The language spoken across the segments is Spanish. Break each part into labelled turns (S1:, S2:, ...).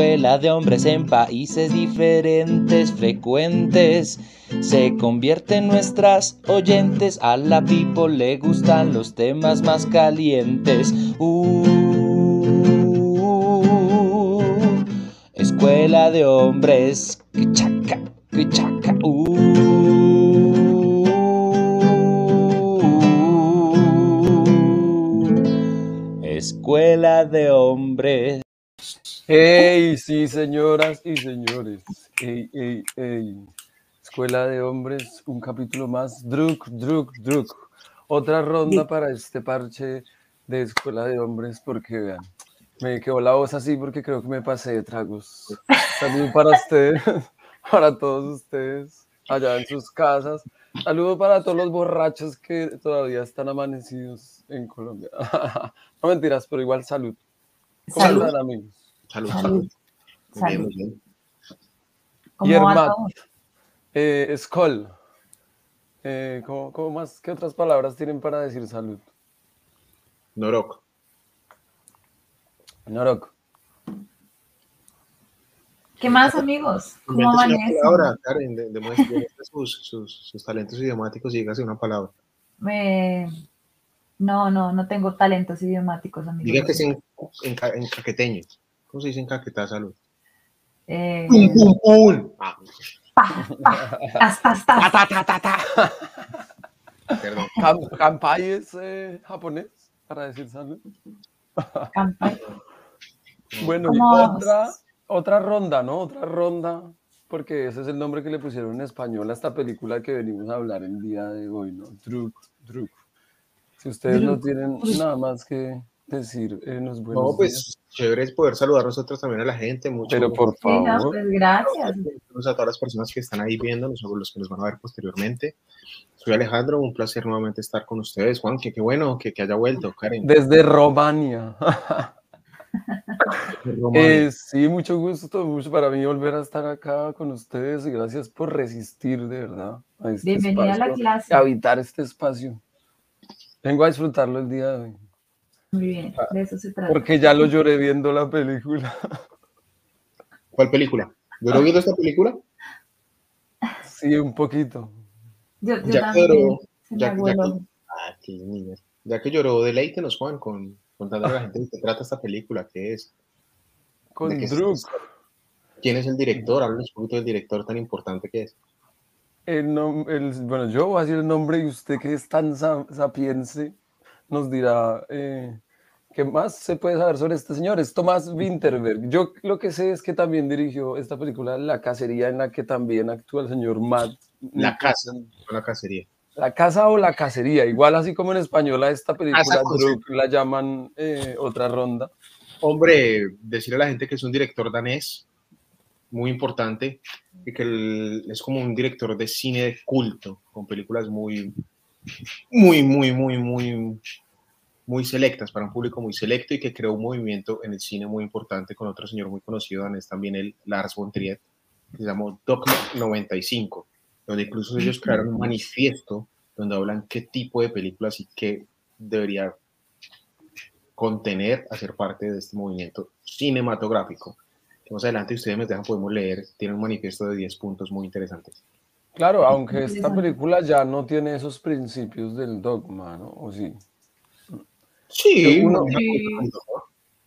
S1: escuela de hombres en países diferentes, frecuentes. Se convierte en nuestras oyentes, a la people le gustan los temas más calientes. Uh, escuela de hombres, chaca, chaca, uh. Escuela de hombres.
S2: Hey, sí, señoras y señores. Ey, ey, ey. Escuela de hombres, un capítulo más. Druk, druk, druk. Otra ronda para este parche de Escuela de Hombres, porque vean, me quedó la voz así porque creo que me pasé de tragos. Saludo para ustedes, para todos ustedes, allá en sus casas. Saludo para todos los borrachos que todavía están amanecidos en Colombia. no mentiras, pero igual salud. ¿Cómo
S3: Salud.
S2: están, amigos?
S4: Salud,
S3: Salud.
S4: salud. Muy bien,
S3: Salud.
S4: muy bien.
S3: ¿Cómo
S2: Y hermano. Eh, Skol. Eh, ¿cómo, cómo más? ¿Qué otras palabras tienen para decir salud?
S4: Norok.
S2: Norok.
S3: ¿Qué más, amigos? ¿Cómo amanecen?
S4: palabra, Karen, de- sus, sus, sus talentos idiomáticos y dígase una palabra.
S3: Me- No, no, no tengo talentos idiomáticos, amigos.
S4: Diga que es en, en, en caqueteño. ¿Cómo se dice en caquetá salud?
S3: Eh,
S4: ¡Pum, pum, pum! Ah,
S3: pa, pa, tas, tas.
S2: Ta, ta, ta, ta.
S4: perdón.
S2: Kam- Kampai es eh, japonés para decir salud.
S3: Campa-
S2: Bueno, otra, otra ronda, ¿no? Otra ronda, porque ese es el nombre que le pusieron en español a esta película que venimos a hablar el día de hoy, ¿no? Druk, Druk. Si ustedes no tienen nada más que decir, eh, buenos
S4: No,
S2: días.
S4: pues chévere es poder saludar nosotros también a la gente. Mucho
S2: Pero por
S3: Sí, no,
S2: favor.
S3: pues gracias.
S4: A todas las personas que están ahí viéndonos o los que nos van a ver posteriormente. Soy Alejandro, un placer nuevamente estar con ustedes. Juan, que qué bueno que, que haya vuelto, Karen.
S2: Desde Romania. Eh, sí, mucho gusto, mucho para mí volver a estar acá con ustedes y gracias por resistir, de verdad, a este
S3: Bienvenida a la clase.
S2: a habitar este espacio. Vengo a disfrutarlo el día de hoy,
S3: Muy bien, de eso se trata.
S2: porque ya lo lloré viendo la película.
S4: ¿Cuál película? ¿Yo no viendo esta película?
S2: Sí, un poquito.
S3: Yo, yo
S4: Ya
S3: también,
S4: lloró, ya- ya que-. Ah, qué niña. Ya que lloró, deleítenos, Juan, con contando a la gente de qué trata esta película, qué es,
S2: Con
S4: ¿De qué
S2: Druk,
S4: quién es el director, háblanos un poquito del director tan importante que es.
S2: el nom- el- bueno, yo voy a decir el nombre y usted que es tan sa- sapiense nos dirá eh, qué más se puede saber sobre este señor. Es Tomás Winterberg. Yo lo que sé es que también dirigió esta película La Cacería en la que también actúa el señor Matt.
S4: La casa, no la cacería.
S2: La casa o la cacería, igual así como en español a esta película Druk la llaman eh, otra ronda.
S4: Hombre, decirle a la gente que es un director danés muy importante y que el- es como un director de cine de culto, con películas muy, muy, muy, muy, muy, muy selectas, para un público muy selecto y que creó un movimiento en el cine muy importante con otro señor muy conocido danés también, el Lars von Trier, que se llamó Dogma 95, donde incluso ellos crearon un manifiesto donde hablan qué tipo de películas y qué debería contener, hacer parte de este movimiento cinematográfico. Que más adelante ustedes me dejan, podemos leer, tiene un manifiesto de 10 puntos muy interesantes.
S2: Claro, aunque esta película ya no tiene esos principios del dogma, ¿no? ¿O sí?
S4: Sí,
S2: uno-.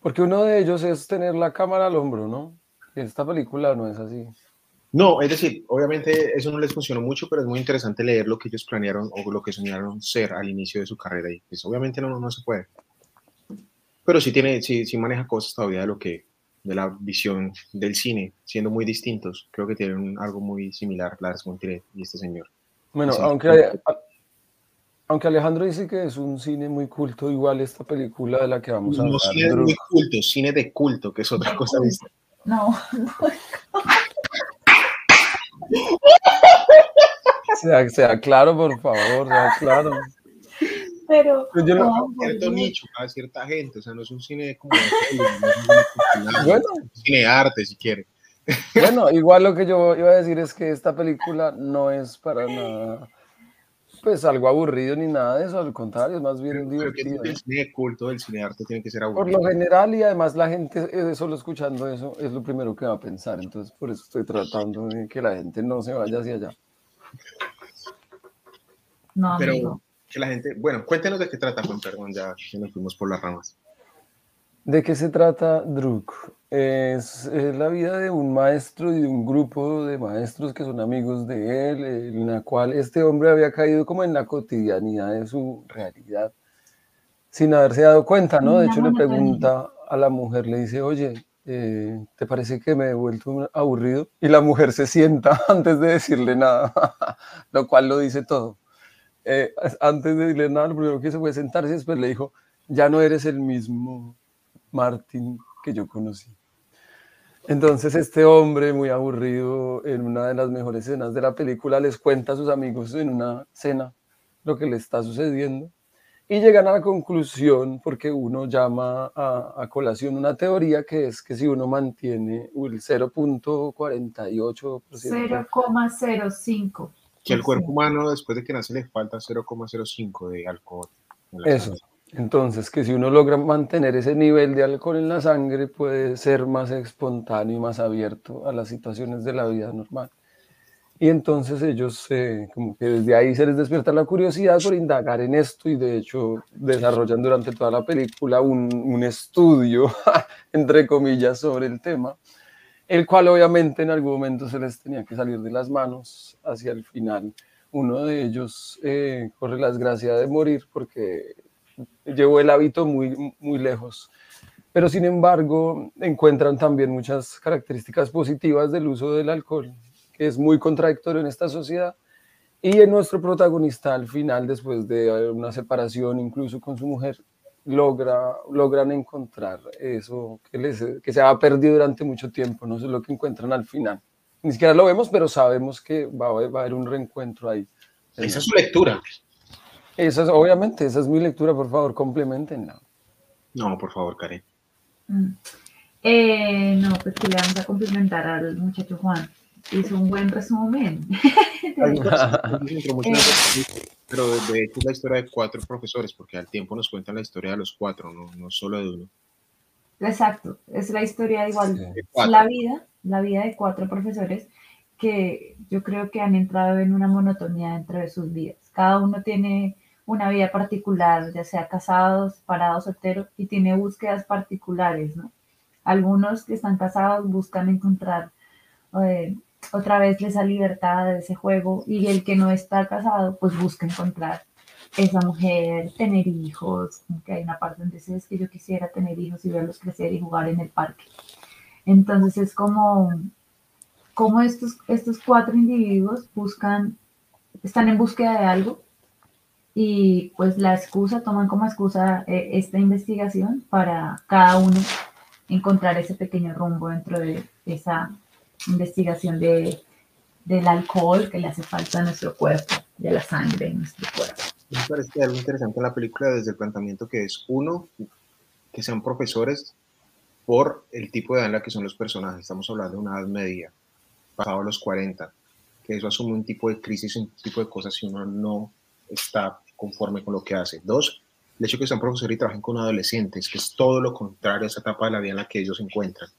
S2: Porque uno de ellos es tener la cámara al hombro, ¿no? Y esta película no es así.
S4: No, es decir, obviamente eso no les funcionó mucho, pero es muy interesante leer lo que ellos planearon o lo que soñaron ser al inicio de su carrera y pues obviamente no, no se puede. Pero sí tiene, sí, sí maneja cosas todavía de lo que, de la visión del cine, siendo muy distintos. Creo que tienen algo muy similar Lars von Trier y este señor.
S2: Bueno, aunque, aunque Alejandro dice que es un cine muy culto, igual esta película de la que vamos a
S4: No
S2: hablar.
S4: cine
S2: Druk,
S4: muy culto, cine de culto, que es otra cosa distinta.
S3: No,
S2: sea, sea claro, por favor, sea claro.
S3: Pero
S2: Pues yo no-
S3: no,
S4: cierto
S3: por Dios.
S4: nicho para cierta gente, o sea, no es un cine como de Hollywood, no es un cine cultural,
S2: Bueno.
S4: cine de arte si quiere.
S2: Bueno, igual lo que yo iba a decir es que esta película no es para nada pues algo aburrido ni nada de eso, al contrario, es más bien
S4: Pero
S2: divertido.
S4: el cine de culto, el cine de arte tiene que ser
S2: Por
S4: aburrido.
S2: lo general, y además la gente eh, solo escuchando eso es lo primero que va a pensar. Entonces, por eso estoy tratando de que la gente no se vaya hacia allá.
S3: No,
S4: Pero
S3: amigo.
S4: Que la gente, bueno, cuéntenos de qué trata, Juan, perdón, ya que nos fuimos por las ramas.
S2: ¿De qué se trata Druk? Es, la vida de un maestro y de un grupo de maestros que son amigos de él, en la cual este hombre había caído como en la cotidianidad de su realidad, sin haberse dado cuenta, ¿no? De hecho, le pregunta a la mujer, le dice, oye, eh, ¿te parece que me he vuelto aburrido? Y la mujer se sienta antes de decirle nada, lo cual lo dice todo. Eh, antes de decirle nada, lo primero que hizo fue sentarse después le dijo, ya no eres el mismo Martin que yo conocí. Entonces este hombre muy aburrido en una de las mejores escenas de la película les cuenta a sus amigos en una cena lo que le está sucediendo y llegan a la conclusión porque uno llama a, a colación una teoría que es que si uno mantiene el 0.48%
S3: 0,05.
S4: Que al cuerpo humano, después de que nace, le falta 0,05 de alcohol. en
S2: Eso.
S4: sangre.
S2: Entonces, que si uno logra mantener ese nivel de alcohol en la sangre, puede ser más espontáneo y más abierto a las situaciones de la vida normal. Y entonces ellos, eh, como que desde ahí se les despierta la curiosidad por indagar en esto y de hecho desarrollan durante toda la película un, un estudio, entre comillas, sobre el tema, el cual obviamente en algún momento se les tenía que salir de las manos hacia el final. Uno de ellos eh, corre la desgracia de morir porque llevó el hábito muy, muy lejos. Pero sin embargo, encuentran también muchas características positivas del uso del alcohol, que es muy contradictorio en esta sociedad. Y en nuestro protagonista, al final, después de una separación incluso con su mujer, logra, logran encontrar eso que, les, que se había perdido durante mucho tiempo. No sé lo que encuentran al final. Ni siquiera lo vemos, pero sabemos que va, a haber- va a haber un reencuentro ahí.
S4: Esa es su lectura.
S2: Esa es, obviamente, esa es mi lectura, por favor, complementenla.
S4: No, por favor, Karen.
S3: Mm. Eh, no, pues que le vamos a complementar al muchacho Juan. Hizo un buen resumen.
S4: Pero de hecho es la historia de cuatro profesores, porque al tiempo nos cuentan la historia de los cuatro, no, no solo de uno.
S3: Exacto, es la historia igual,
S2: Sí.
S3: La vida, la vida de cuatro profesores que yo creo que han entrado en una monotonía dentro de sus vidas. Cada uno tiene una vida particular, ya sea casados, parados, solteros, y tiene búsquedas particulares, ¿no? Algunos que están casados buscan encontrar eh, otra vez esa libertad de ese juego, y el que no está casado, pues busca encontrar esa mujer, tener hijos, que hay una parte donde dice es que yo quisiera tener hijos y verlos crecer y jugar en el parque. Entonces es como, como estos, estos cuatro individuos buscan, están en búsqueda de algo y pues la excusa, toman como excusa eh, esta investigación para cada uno encontrar ese pequeño rumbo dentro de esa investigación de, del alcohol que le hace falta a nuestro cuerpo, de la sangre en nuestro cuerpo.
S4: Me parece algo interesante en la película desde el planteamiento que es, uno, que sean profesores por el tipo de edad en la que son los personajes. Estamos hablando de una edad media, pasado los 40, que eso asume un tipo de crisis, un tipo de cosas si uno no está conforme con lo que hace. Dos, el hecho de que sean profesores y trabajen con adolescentes, que es todo lo contrario a esa etapa de la vida en la que ellos se encuentran.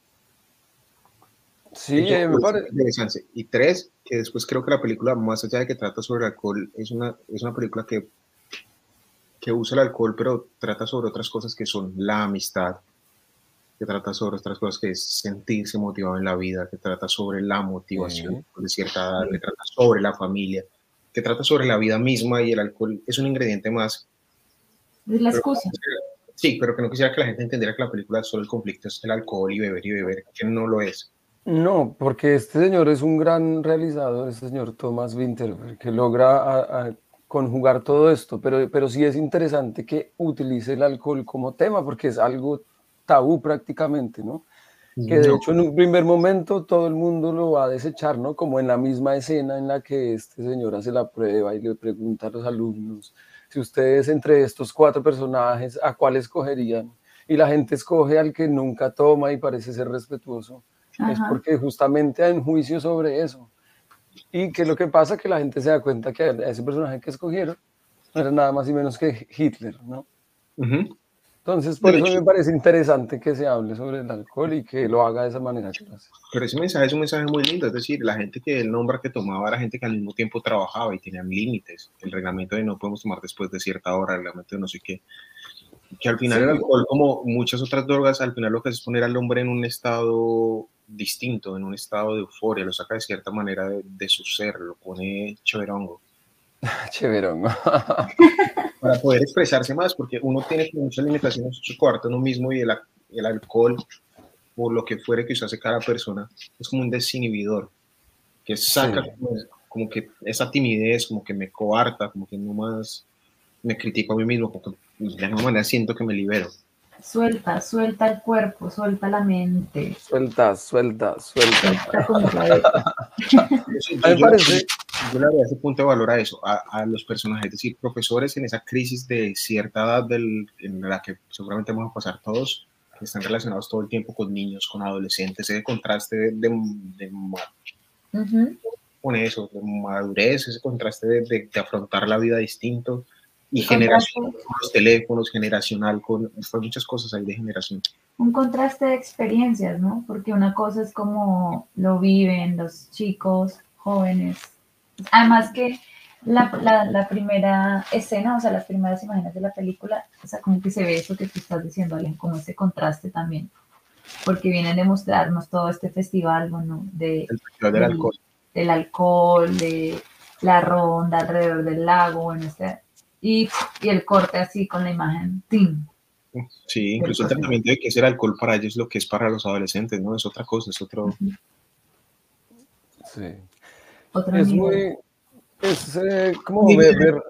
S2: Sí, eh, me parece.
S4: interesante. Y tres, que después creo que la película, más allá de que trata sobre alcohol, es una, es una película que, que usa el alcohol, pero trata sobre otras cosas que son la amistad, que trata sobre otras cosas que es sentirse motivado en la vida, que trata sobre la motivación de cierta edad, que trata sobre la familia, que trata sobre la vida misma y el alcohol es un ingrediente más.
S3: Es la
S4: Pero-
S3: excusa.
S4: Sí, pero que no quisiera que la gente entendiera que la película solo el conflicto es el alcohol y beber y beber, que no lo es.
S2: No, porque este señor es un gran realizador, este señor Thomas Winterberg, que logra a- a conjugar todo esto, pero, pero sí es interesante que utilice el alcohol como tema, porque es algo tabú prácticamente, ¿no? Que de hecho en un primer momento todo el mundo lo va a desechar, ¿no? Como en la misma escena en la que este señor hace la prueba y le pregunta a los alumnos si ustedes entre estos cuatro personajes, ¿a cuál escogerían? Y la gente escoge al que nunca toma y parece ser respetuoso. Es
S3: Ajá.
S2: porque justamente hay un juicio sobre eso. Y que lo que pasa que la gente se da cuenta que ese personaje que escogieron no era nada más y menos que Hitler, ¿no? Entonces, por eso me parece interesante que se hable sobre el alcohol y que lo haga de esa manera.
S4: Pero ese mensaje es un mensaje muy lindo, es decir, la gente que el nombre que tomaba era gente que al mismo tiempo trabajaba y tenían límites. El reglamento de no podemos tomar después de cierta hora, el reglamento de no sé qué. Que al final el alcohol, como muchas otras drogas, al final lo que hace es poner al hombre en un estado distinto, en un estado de euforia, lo saca de cierta manera de, de su ser, lo pone choverongo.
S2: Chéverón.
S4: Para poder expresarse más, porque uno tiene muchas limitaciones en su cuarto, uno mismo y el, el alcohol, por lo que fuere que hace cada persona, es como un desinhibidor, que saca como, que esa timidez, como que me coarta, como que no más me critico a mí mismo, porque de alguna manera siento que me libero.
S3: Suelta, suelta el cuerpo, suelta la mente.
S2: Suelta, suelta, suelta.
S4: me parece yo le doy ese punto de valor a eso, a, los personajes, es decir, profesores en esa crisis de cierta edad del, en la que seguramente vamos a pasar todos, que están relacionados todo el tiempo con niños, con adolescentes, ese contraste de, de, con eso, de madurez, ese contraste de, afrontar la vida distinto y generacional con los teléfonos, generacional, con muchas cosas ahí de generación.
S3: Un contraste de experiencias, ¿no? Porque una cosa es como lo viven los chicos jóvenes Además que la, la, primera escena, o sea, las primeras imágenes de la película, o sea, como que se ve eso que tú estás diciendo, alguien, como ese contraste también, porque vienen a mostrarnos todo este festival, bueno, de,
S4: del, alcohol.
S3: del alcohol, de la ronda alrededor del lago, bueno, este, y, y el corte así con la imagen, ¡tim!
S4: Sí, incluso el tratamiento de que es el alcohol para ellos lo que es para los adolescentes, ¿no? Es otra cosa, es otro...
S2: Sí es muy. Es eh, como ver,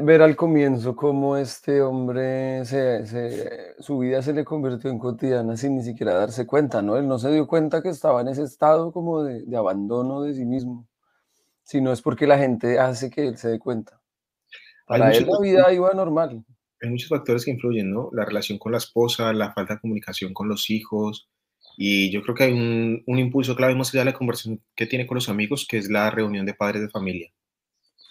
S2: ver, al comienzo cómo este hombre, se, su vida se le convirtió en cotidiana sin ni siquiera darse cuenta, ¿no? Él no se dio cuenta que estaba en ese estado como de, de abandono de sí mismo, sino es porque la gente hace que él se dé cuenta. Para él la vida iba normal.
S4: Hay muchos factores que influyen, ¿no? La relación con la esposa, la falta de comunicación con los hijos, y yo creo que hay un, un impulso clave más allá de la conversación que tiene con los amigos, que es la reunión de padres de familia.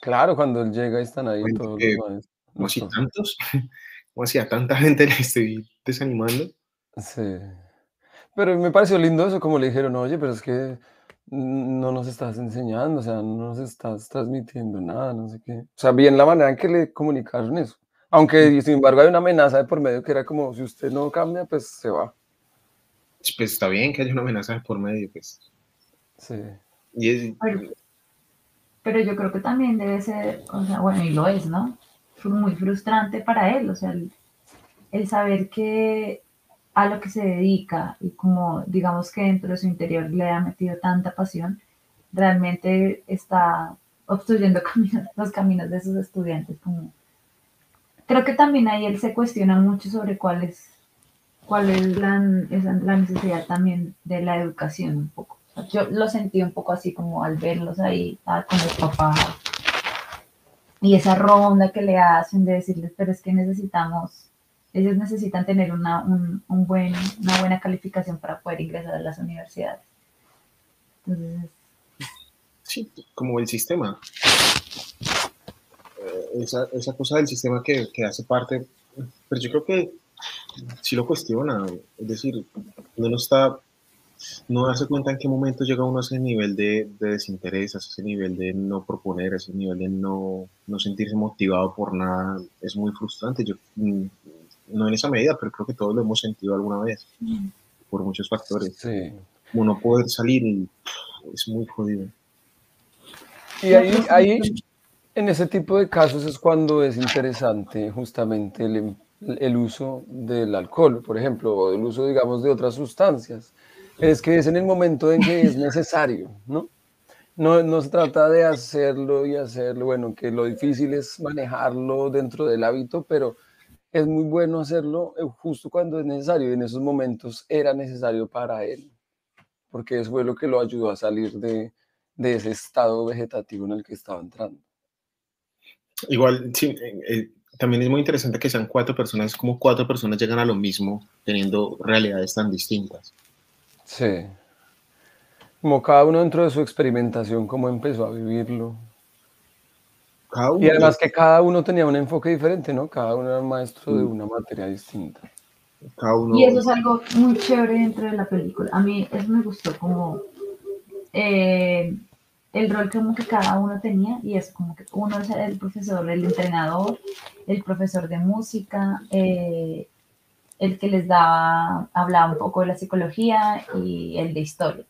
S2: Claro, cuando él llega están ahí todos los
S4: ¿Cómo así tantos? ¿Cómo así a tanta gente le estoy desanimando?
S2: Sí. Pero me pareció lindo eso, como le dijeron, oye, pero es que no nos estás enseñando, o sea, no nos estás transmitiendo nada, no sé qué. O sea, bien la manera en que le comunicaron eso. Aunque, sin embargo, hay una amenaza de por medio que era como, si usted no cambia, pues se va
S4: pues está bien que haya una amenaza por medio, pues.
S2: Sí.
S3: pero, yo creo que también debe ser, o sea, bueno, y lo es, ¿no? Muy frustrante para él, o sea, el, saber que a lo que se dedica y como digamos que dentro de su interior le ha metido tanta pasión, realmente está obstruyendo los caminos de sus estudiantes. Como... Creo que también ahí él se cuestiona mucho sobre cuál es cuál es la, la necesidad también de la educación un poco. yo lo sentí un poco así como al verlos ahí ah, con el papá y esa ronda que le hacen de decirles, pero es que necesitamos, ellos necesitan tener una, un, un buen, una buena calificación para poder ingresar a las universidades. Entonces,
S4: sí, como el sistema. Eh, esa, esa cosa del sistema que, que hace parte, pero yo creo que si lo cuestiona, es decir, uno no está, no darse cuenta en qué momento llega uno a ese nivel de, de desinterés, a ese nivel de no proponer, a ese nivel de no, no sentirse motivado por nada, es muy frustrante. Yo, mm, no en esa medida, pero creo que todos lo hemos sentido alguna vez, por muchos factores.
S2: Sí.
S4: Uno poder salir y es muy jodido.
S2: Y ahí, ahí, en ese tipo de casos es cuando es interesante justamente el, el uso del alcohol, por ejemplo, o el uso, digamos, de otras sustancias. Es que es en el momento en que es necesario, ¿no? No, no se trata de hacerlo y hacerlo, bueno, que lo difícil es manejarlo dentro del hábito, pero es muy bueno hacerlo eh, justo cuando es necesario. Y en esos momentos era necesario para él, porque eso fue lo que lo ayudó a salir de, de ese estado vegetativo en el que estaba entrando.
S4: Igual, sí, eh, eh, también es muy interesante que sean cuatro personas, como cuatro personas llegan a lo mismo teniendo realidades tan distintas.
S2: Sí. Como cada uno dentro de su experimentación, cómo empezó a vivirlo.
S4: Cada uno
S2: Y además que cada uno tenía un enfoque diferente, ¿no? Cada uno era maestro de una materia distinta.
S4: cada uno-
S3: Y eso es algo muy chévere dentro de la película. A mí eso me gustó como eh, el rol como que cada uno tenía y es como que uno es el profesor, el entrenador, el profesor de música, eh, el que les daba, hablaba un poco de la psicología y el de historia.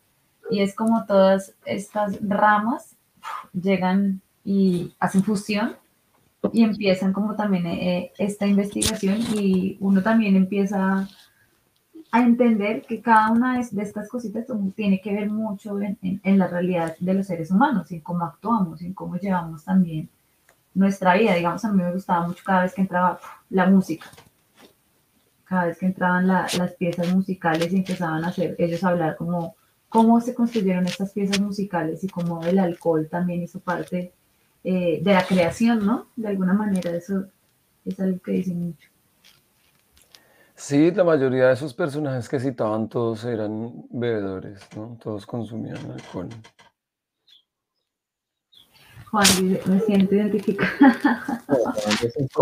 S3: Y es como todas estas ramas llegan y hacen fusión y empiezan como también eh, esta investigación y uno también empieza a entender que cada una de, estas cositas tiene que ver mucho en, en- en la realidad de los seres humanos, en cómo actuamos, en cómo llevamos también nuestra vida. Digamos, a mí me gustaba mucho cada vez que entraba la música, cada vez que entraban la- las piezas musicales y empezaban a hacer ellos hablar como cómo se construyeron estas piezas musicales y cómo el alcohol también hizo parte eh, de la creación, ¿no? De alguna manera eso es algo que dicen mucho.
S2: Sí, la mayoría de esos personajes que citaban todos eran bebedores, ¿no? Todos consumían alcohol.
S3: Juan me siento identificada.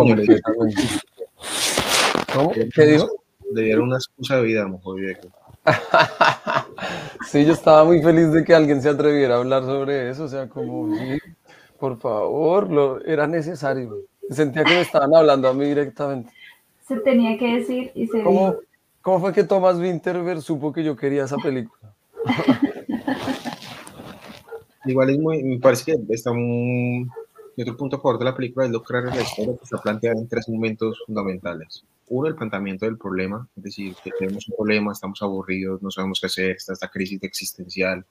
S2: ¿Cómo? ¿Qué dijo?
S4: Le dieron una excusa de vida, mejor viejo.
S2: Sí, yo estaba muy feliz de que alguien se atreviera a hablar sobre eso, o sea, como, sí, por favor, lo, era necesario. Sentía que me estaban hablando a mí directamente.
S3: Se tenía que decir y se
S2: ¿Cómo,
S3: dijo.
S2: cómo fue que Thomas Winterberg supo que yo quería esa película?
S4: Igual es muy, me parece que está un, y otro punto a favor de la película es lograr la historia que está planteada en tres momentos fundamentales. Uno, el planteamiento del problema, es decir, que tenemos un problema, estamos aburridos, no sabemos qué hacer, está esta crisis existencial.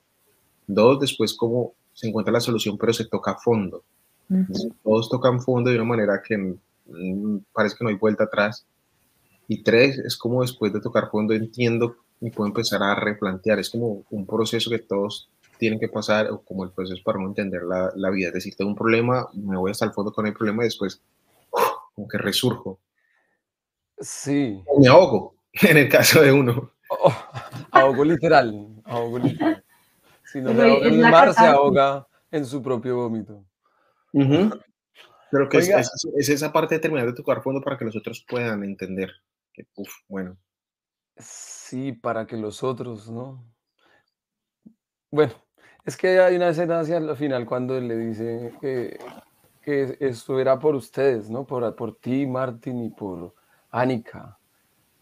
S4: Dos, después cómo se encuentra la solución, pero se toca a fondo.
S3: Ujú.
S4: Todos tocan fondo de una manera que mm, parece que no hay vuelta atrás. Y tres, es como después de tocar fondo entiendo y puedo empezar a replantear. Es como un proceso que todos tienen que pasar, o como el proceso para no entender la, la vida. Es decir, tengo un problema, me voy hasta el fondo con el problema y después como que resurjo.
S2: Sí,
S4: O me ahogo, en el caso de uno.
S2: Oh, ahogo literal, ahogo literal. Si no
S3: Pero
S2: en el mar, se ahoga en su propio vómito.
S4: Pero que es,
S2: Oiga.
S4: es- es esa parte de terminar de tocar fondo para que los otros puedan entender. Que, uf, bueno.
S2: Sí, para que los otros, ¿no? Bueno, es que hay una escena hacia el final cuando él le dice que, que esto era por ustedes, ¿no? Por, por ti, Martín, y por Annika.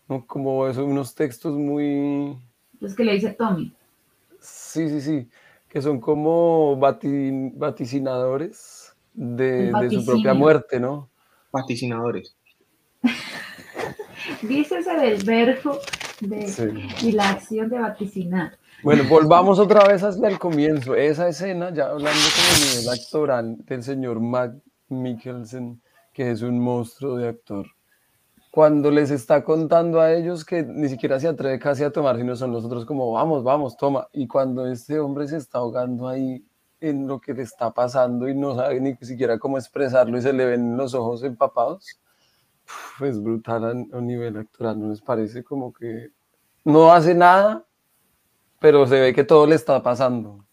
S2: ¿no? Como eso, unos textos muy,
S3: Los que le dice Tommy.
S2: Sí, sí, sí, que son como vati- vaticinadores de,
S3: El
S2: de su propia muerte, ¿no?
S4: Vaticinadores.
S3: Dícese del verbo de,
S2: Sí.
S3: y la acción de vaticinar.
S2: Bueno, volvamos otra vez hacia el comienzo. Esa escena, ya hablando como a nivel actoral del señor Matt Mikkelsen, que es un monstruo de actor. Cuando les está contando a ellos que ni siquiera se atreve casi a tomar, sino son los otros como, vamos, vamos, toma. Y cuando este hombre se está ahogando ahí en lo que le está pasando y no sabe ni siquiera cómo expresarlo y se le ven los ojos empapados, es brutal a, a nivel actoral, ¿no les parece? Como que no hace nada, pero se ve que todo le está pasando.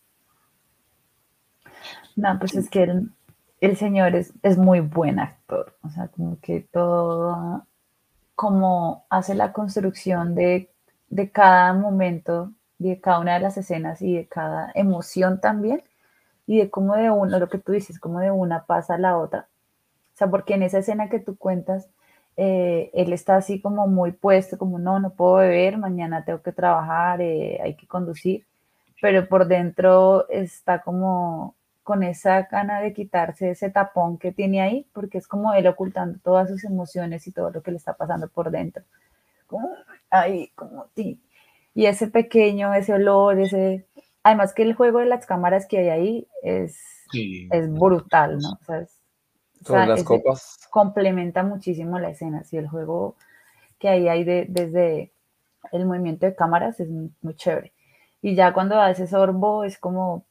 S3: No, pues es que el, el señor es, es muy buen actor. O sea, como que todo, como hace la construcción de, de cada momento, de cada una de las escenas y de cada emoción también, y de cómo de uno, lo que tú dices, cómo de una pasa a la otra. O sea, porque en esa escena que tú cuentas, eh, él está así como muy puesto, como no, no puedo beber, mañana tengo que trabajar, eh, hay que conducir, pero por dentro está como con esa gana de quitarse ese tapón que tiene ahí, porque es como él ocultando todas sus emociones y todo lo que le está pasando por dentro. Como ahí, como sí. Y ese pequeño, ese olor, ese... Además que el juego de las cámaras que hay ahí es,
S4: Sí.
S3: es brutal, ¿no? O sea, es- o
S2: Sobre
S3: sea,
S2: las copas.
S3: complementa muchísimo la escena. Sí, el juego que ahí hay de- desde el movimiento de cámaras es muy, muy chévere. Y ya cuando da ese sorbo es como,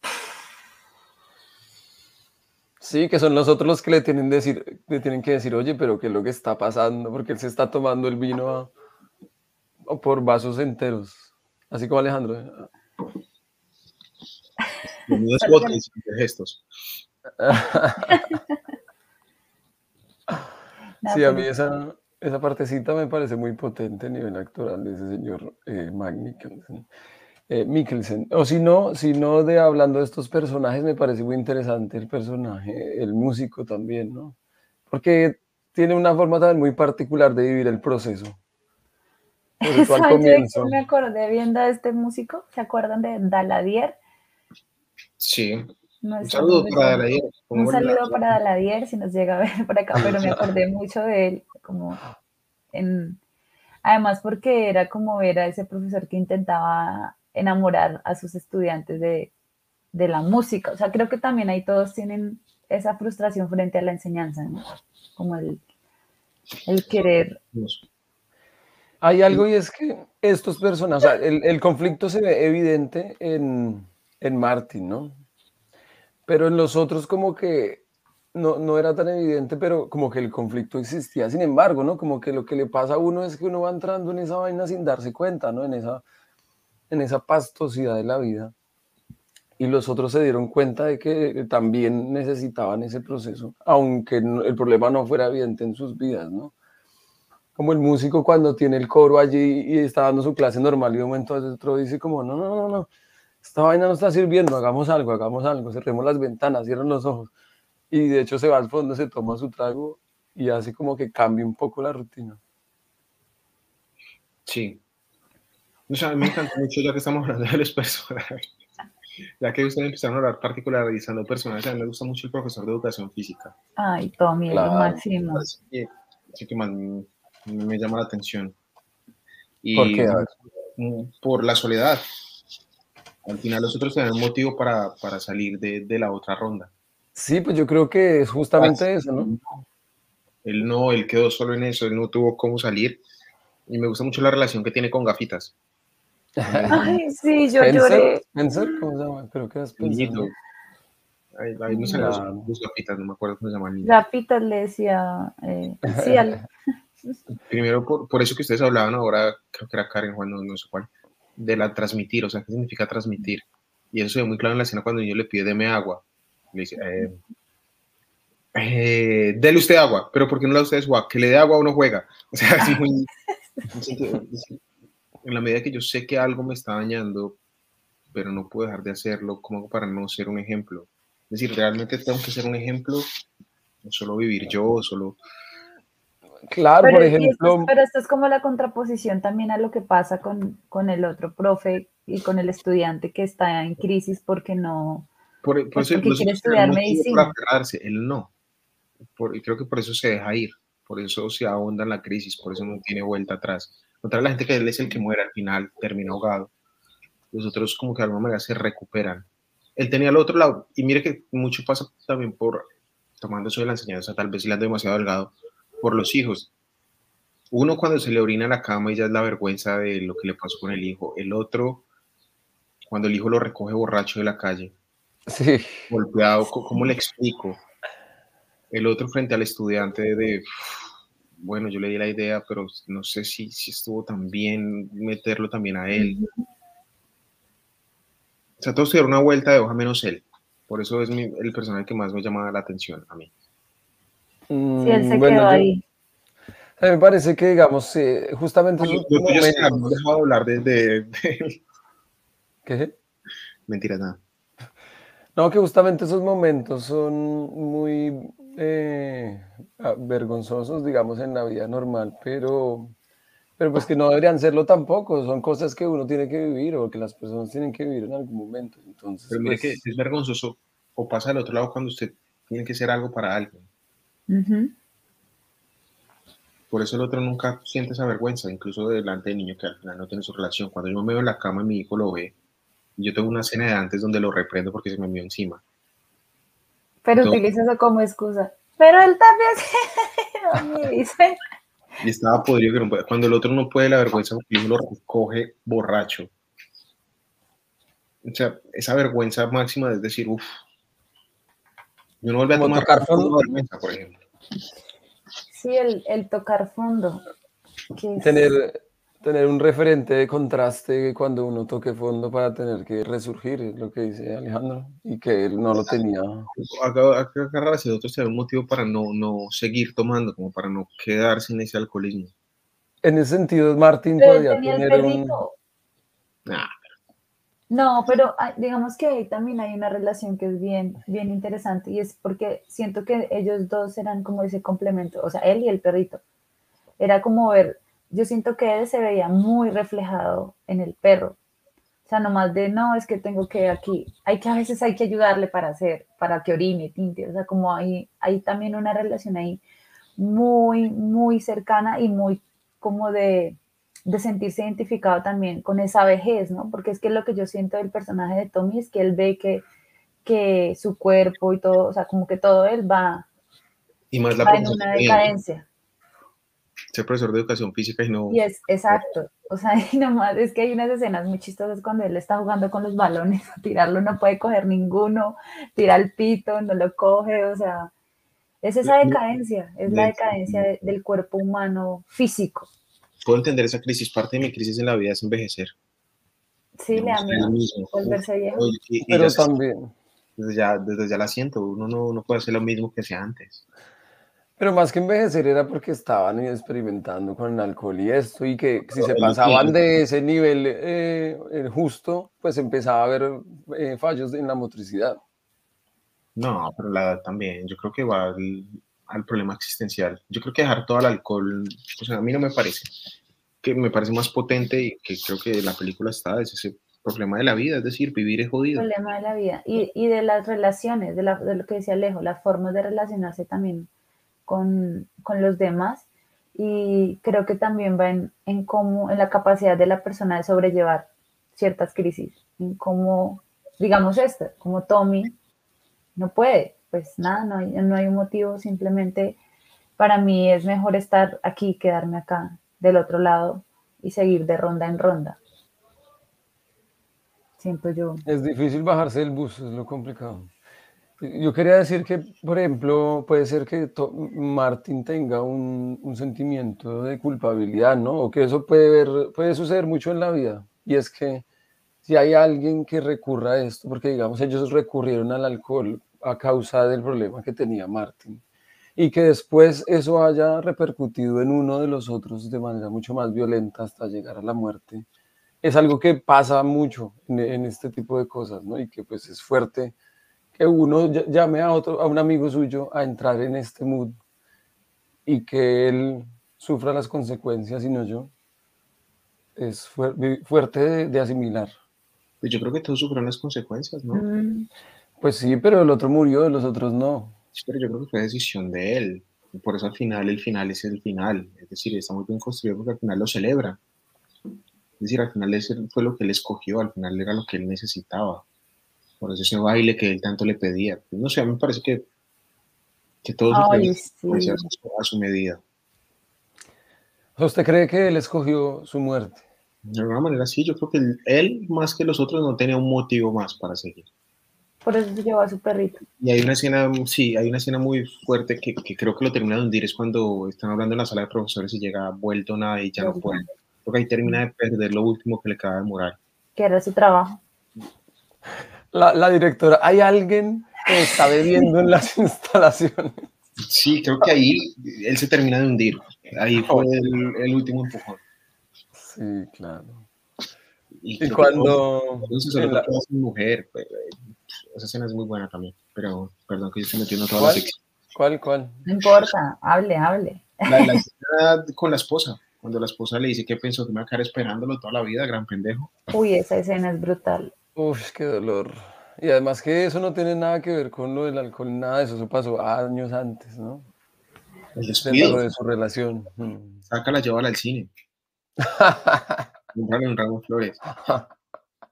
S2: Sí, que son los otros los que le tienen, decir, le tienen que decir, oye, pero ¿qué es lo que está pasando? Porque él se está tomando el vino a- a por vasos enteros. Así como Alejandro.
S4: Lo mío es
S3: Solo
S4: bote
S3: que-
S4: y sin hacer gestos.
S2: Sí, a mí esa, esa partecita me parece muy potente a nivel actoral de ese señor eh. Eh, Mikkelsen. O si no, si no de hablando de estos personajes, me parece muy interesante el personaje, el músico también, ¿no? Porque tiene una forma también muy particular de vivir el proceso. Sobre todo al
S3: ¿Saben yo me acordé viendo a este músico? ¿Se acuerdan de Daladier?
S4: Sí. Un saludo para Daladier.
S3: Un saludo
S4: la-
S3: para Daladier si nos llega a ver por acá, pero me acordé mucho de él, como en, además porque era como ver a ese profesor que intentaba enamorar a sus estudiantes de, de la música. O sea, creo que también ahí todos tienen esa frustración frente a la enseñanza, ¿no? Como el, el querer.
S2: Hay algo y es que estos sea, el, el conflicto se ve evidente en, en Martin, ¿no? Pero en los otros como que no, no era tan evidente, pero como que el conflicto existía. Sin embargo, ¿no? Como que lo que le pasa a uno es que uno va entrando en esa vaina sin darse cuenta, ¿no? En esa, en esa pastosidad de la vida. Y los otros se dieron cuenta de que también necesitaban ese proceso, aunque el problema no fuera evidente en sus vidas, ¿no? como el músico cuando tiene el coro allí y está dando su clase normal y de un momento a otro dice como, no, no, no, no, esta vaina no está sirviendo, hagamos algo, hagamos algo, cerremos las ventanas, cierren los ojos. Y de hecho se va al fondo, se toma su trago y hace como que cambie un poco la rutina.
S4: Sí. O sea, a mí me encanta mucho ya que estamos hablando de los personajes. Ya que ustedes empezaron a hablar particularizando personajes, a mí me gusta mucho el profesor de educación física.
S3: Ay, Tommy, lo máximo.
S4: Así que, así que más me, me llama la atención. Y
S2: ¿Por qué?
S4: Por la soledad. Al final los otros tienen un motivo para, para salir de, de la otra ronda.
S2: Sí, pues yo creo que es justamente eso, ¿no?
S4: Él no, él quedó solo en eso, él no tuvo cómo salir. Y me gusta mucho la relación que tiene con gafitas.
S3: Ay, sí, yo
S2: Spencer,
S3: lloré.
S2: Spencer, ¿cómo se llama? Creo que era Spencer.
S4: Niñito.
S2: ¿no?
S4: Ahí, ahí no sé, los,
S2: Claro.
S4: los gafitas, no me acuerdo cómo se llama el niño.
S3: Gafitas le decía, eh, sí, al-
S4: Primero, por, por eso que ustedes hablaban ahora, creo que era Karen Juan, no, no sé cuál, de la transmitir, o sea, ¿qué significa transmitir? Y eso se ve muy claro en la escena cuando el niño le pide deme agua. Le dice, eh, eh, dele usted agua, pero ¿por qué no le da usted agua? Que le dé agua a uno juega. O sea, es muy... en la medida que yo sé que algo me está dañando, pero no puedo dejar de hacerlo, como hago para no ser un ejemplo? Es decir, ¿realmente tengo que ser un ejemplo? ¿O solo vivir yo? ¿O solo...?
S2: Claro,
S3: pero,
S2: por
S3: y esto es-
S2: ejemplo,
S3: pero esto es como la contraposición también a lo que pasa con, con el otro profe y con el estudiante que está en crisis porque no,
S4: Por, por
S3: Pues
S4: eso,
S3: porque
S4: no
S3: quiere estudiar
S4: motivo
S3: medicina.
S4: Él no. Por- y creo que por eso se deja ir, por eso se ahonda en la crisis, por eso no tiene vuelta atrás. Contra la gente que él es el que muere al final, termina ahogado. Los otros como que de alguna manera se recuperan. Él tenía al otro lado, y mire que mucho pasa también por, tomando eso de la enseñanza, tal vez si le ando demasiado delgado, por los hijos. Uno cuando se le orina la cama y ya es la vergüenza de lo que le pasó con el hijo. El otro, cuando el hijo lo recoge borracho de la calle
S2: sí,
S4: golpeado, ¿cómo le explico? El otro frente al estudiante de, bueno, yo le di la idea, pero no sé si, si estuvo tan bien meterlo también a él. O sea, todos dieron una vuelta de hoja menos él. Por eso es mi- el personaje que más me llama la atención a mí.
S3: si él se
S2: Mm, bueno,
S3: quedó
S2: yo-
S3: ahí.
S2: a mí me parece que, digamos, eh, justamente
S4: no
S2: momentos-
S4: hemos dejado de hablar de, de- de-
S2: ¿Qué?
S4: Mentira, nada.
S2: No, que justamente esos momentos son muy eh, vergonzosos, digamos, en la vida normal, pero, pero pues que no deberían serlo tampoco, son cosas que uno tiene que vivir o que las personas tienen que vivir en algún momento. Entonces,
S4: Pero mire
S2: pues,
S4: que es vergonzoso o pasa al otro lado cuando usted tiene que ser algo para alguien. Por eso el otro nunca siente esa vergüenza, incluso delante del niño que al final no tiene su relación. Cuando yo me veo en la cama y mi hijo lo ve, y yo tengo una escena de antes donde lo reprendo porque se me envió encima.
S3: Pero
S4: No.
S3: utiliza eso como excusa. Pero él también se me dice.
S4: Y estaba podrido que no puede. Cuando el otro no puede, la vergüenza hijo lo recoge borracho. O sea, esa vergüenza máxima es decir, uff. Yo no vuelvo a tomar
S2: tocar fondo.
S4: vergüenza, por ejemplo.
S3: Sí, el, el tocar fondo.
S2: tener, tener un referente de contraste cuando uno toque fondo para tener que resurgir, es lo que dice Alejandro, y que él no lo tenía.
S4: Agarrarse de otros un motivo para no, no seguir tomando, como para no quedarse en ese alcoholismo.
S2: En ese sentido, Martín podía tener un...
S3: perrito.
S4: Nah,
S3: No, pero ah, digamos que ahí también hay una relación que es bien, bien interesante y es porque siento que ellos dos eran como ese complemento, o sea, él y el perrito. Era como ver, yo siento que él se veía muy reflejado en el perro. O sea, nomás de, no, es que tengo que aquí, hay que a veces hay que ayudarle para hacer, para que orine, tinte, o sea, como hay, hay también una relación ahí muy, muy cercana y muy como de, de sentirse identificado también con esa vejez, ¿no? Porque es que lo que yo siento del personaje de Tommy es que él ve que, que su cuerpo y todo, o sea, como que todo él va,
S4: y más la
S3: va en una decadencia.
S4: Ser profesor de educación física y no.
S3: Y es exacto, o sea, y nomás es que hay unas escenas muy chistosas cuando él está jugando con los balones, tirarlo no puede coger ninguno, tira el pito, no lo coge, o sea, es esa decadencia, es la decadencia de- del cuerpo humano físico.
S4: Puedo entender esa crisis. Parte de mi crisis en la vida es envejecer.
S3: Sí, le
S4: mismo.
S3: volverse viejo.
S4: Oye, y- y
S2: Pero
S4: ya se-
S2: también,
S4: desde, ya, desde ya la siento. Uno no, no puede hacer lo mismo que hacía antes.
S2: Pero más que envejecer era porque estaban experimentando con el alcohol y esto, y que si se pasaban de ese nivel eh, eh, justo, pues empezaba a haber eh, fallos en la motricidad.
S4: No, pero la edad también. Yo creo que va al, al problema existencial. Yo creo que dejar todo el alcohol, o sea, a mí no me parece. Que me parece más potente y que creo que la película está, es ese problema de la vida, es decir, vivir es jodido.
S3: problema de la vida y, y de las relaciones, de, la- de lo que decía Alejo, las formas de relacionarse también con, con los demás y creo que también va en, en cómo, en la capacidad de la persona de sobrellevar ciertas crisis, en cómo, digamos esta, como Tommy no puede, pues nada, no hay, no hay un motivo, simplemente para mí es mejor estar aquí, quedarme acá, del otro lado y seguir de ronda en ronda. Siento yo.
S2: Es difícil bajarse del bus, es lo complicado. Yo quería decir que, por ejemplo, puede ser que Martin tenga un, un sentimiento de culpabilidad, ¿no? O que eso puede, ver, puede suceder mucho en la vida. Y es que si hay alguien que recurra a esto, porque digamos ellos recurrieron al alcohol a causa del problema que tenía Martin, y que después eso haya repercutido en uno de los otros de manera mucho más violenta hasta llegar a la muerte, es algo que pasa mucho en, en este tipo de cosas, ¿no? Y que pues es fuerte que uno ll- llame a otro, a un amigo suyo a entrar en este mood y que él sufra las consecuencias y no yo, es fuerte de, de asimilar.
S4: Pues yo creo que todos sufrieron las consecuencias, ¿no?
S3: Mm,
S2: Pues sí, pero el otro murió, los otros no.
S4: Sí, pero yo creo que fue decisión de él. Y por eso al final, el final es el final. Es decir, está muy bien construido porque al final lo celebra. Es decir, al final ese fue lo que él escogió, al final era lo que él necesitaba. Por eso ese baile que él tanto le pedía. Pues no sé, a mí me parece que, que todos
S3: Ay, sí.
S4: a su- medida.
S2: ¿Usted cree que él escogió su muerte?
S4: De alguna manera sí, yo creo que él, más que los otros, no tenía un motivo más para seguir.
S3: Por eso se llevó a su perrito.
S4: Y hay una escena, sí, hay una escena muy fuerte que, que creo que lo termina de hundir, es cuando están hablando en la sala de profesores y llega vuelto nada y ya no puede. Creo que ahí termina de perder lo último que le acaba de morar.
S3: que era su trabajo.
S2: La, la directora, ¿hay alguien que está bebiendo en las instalaciones?
S4: Sí, creo que ahí él se termina de hundir. Ahí fue el, el último empujón.
S2: Sí, claro. Y
S4: que
S2: cuando... en
S4: solo
S2: la-
S4: mujer. pues, esa escena es muy buena también. Pero, perdón que yo estoy metiendo toda la
S2: ¿Cuál?
S4: sección.
S2: ¿Cuál, cuál?
S3: No importa, hable, hable.
S4: La, la escena con la esposa. Cuando la esposa le dice que pensó que me iba a quedar esperándolo toda la vida, gran pendejo.
S3: Uy, esa escena es brutal.
S2: Uf, qué dolor. Y además que eso no tiene nada que ver con lo del alcohol, nada de eso, eso pasó años antes, ¿no?
S4: El despido.
S2: de su relación. Mm.
S4: Sácala, llévala al cine. Un ramo de flores.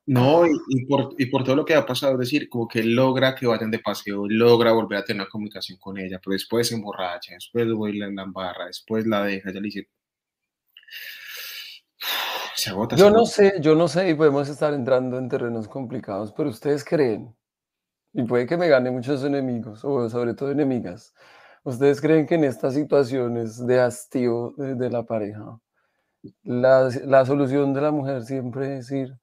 S4: No, y, y por, y por todo lo que ha pasado, es decir, como que logra que vayan de paseo, logra volver a tener una comunicación con ella, pero después se emborracha, después voy la, la embarra, después la deja, ya le dice. Se agota.
S2: Yo
S4: se
S2: no
S4: agota.
S2: sé, yo no sé, y podemos estar entrando en terrenos complicados, pero ustedes creen, y puede que me gane muchos enemigos, o sobre todo enemigas, ¿ustedes creen que en estas situaciones de hastío de, de la pareja la, la solución de la mujer siempre es ir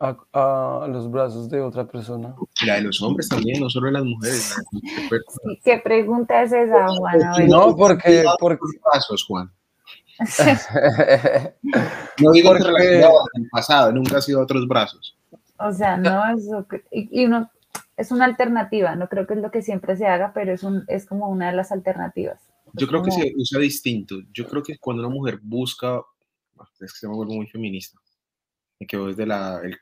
S2: a, a los brazos de otra persona.
S4: Y la de los hombres también, no solo de las mujeres.
S3: ¿Qué pregunta es esa, Juan?
S2: No, porque, porque
S4: brazos, Juan. No digo que
S2: Porque-
S4: relacionado al pasado, nunca ha sido a otros brazos.
S3: O sea, no es que- y, y uno es una alternativa, no creo que es lo que siempre se haga, pero es un es como una de las alternativas.
S4: Yo
S3: Es
S4: creo que
S3: como-
S4: se usa distinto. Yo creo que cuando una mujer busca, es que se me vuelvo muy feminista. Me quedo desde la, el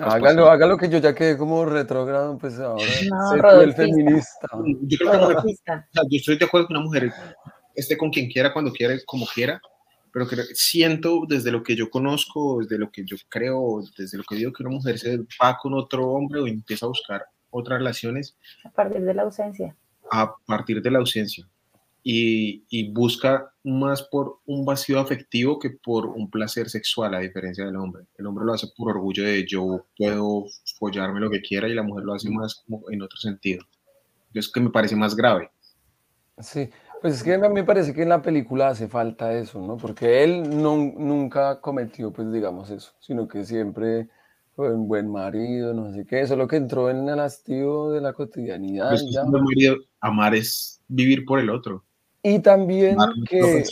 S2: hágalo, hágalo que yo ya quedé como retrógrado, pues ahora
S3: No,
S2: el feminista.
S4: Yo creo que una mujer. O sea, yo estoy de acuerdo que una mujer esté con quien quiera, cuando quiera, como quiera, pero que siento desde lo que yo conozco, desde lo que yo creo, desde lo que digo que una mujer se va con otro hombre o empieza a buscar otras relaciones
S3: a partir de la ausencia.
S4: a partir de la ausencia y, y busca más por un vacío afectivo que por un placer sexual, a diferencia del hombre. El hombre lo hace por orgullo de yo puedo follarme lo que quiera y la mujer lo hace más como en otro sentido. Es que me parece más grave.
S2: Sí, pues es que a mí me parece que en la película hace falta eso, ¿no? Porque él no, nunca cometió, pues digamos eso, sino que siempre fue un buen marido, no sé qué, solo que entró en el hastío de la cotidianidad
S4: Pues
S2: ya.
S4: marido, amar es vivir por el otro.
S2: Y también
S4: Amar es
S2: que,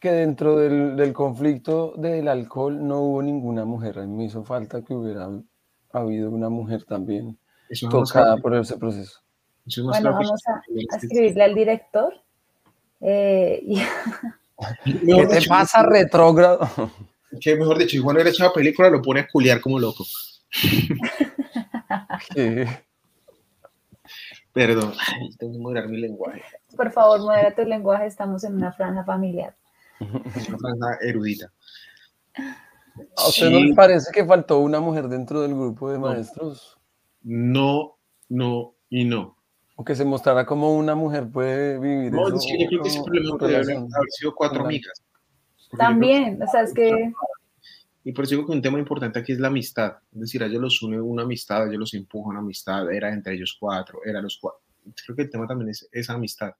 S2: que dentro del, del conflicto del alcohol no hubo ninguna mujer, a mí me hizo falta que hubiera habido una mujer también
S4: Eso es
S2: tocada por ese proceso.
S4: Eso es
S3: Bueno, vamos a, a escribirle al director. Eh, y-
S2: ¿Qué te pasa, retrógrado?
S4: Que mejor dicho, igual hubiera echado película, lo pone a culiar como loco. Perdón, Ay, tengo que moderar mi lenguaje.
S3: por favor, modera tu lenguaje, estamos en una franja familiar.
S4: Es una franja erudita.
S2: ¿A usted no le parece que faltó una mujer dentro del grupo de maestros?
S4: No, no y no.
S2: O que se mostrara como una mujer puede vivir
S4: No,
S2: eso.
S4: es que yo creo que ese problema podría haber, sido cuatro
S2: Claro.
S4: amigas.
S3: También, o sea, es que
S4: Y por eso digo que un tema importante aquí es la amistad. Es decir, a ellos los une una amistad, a ellos los empuja una amistad, era entre ellos cuatro, era los cuatro. Creo que el tema también es esa amistad.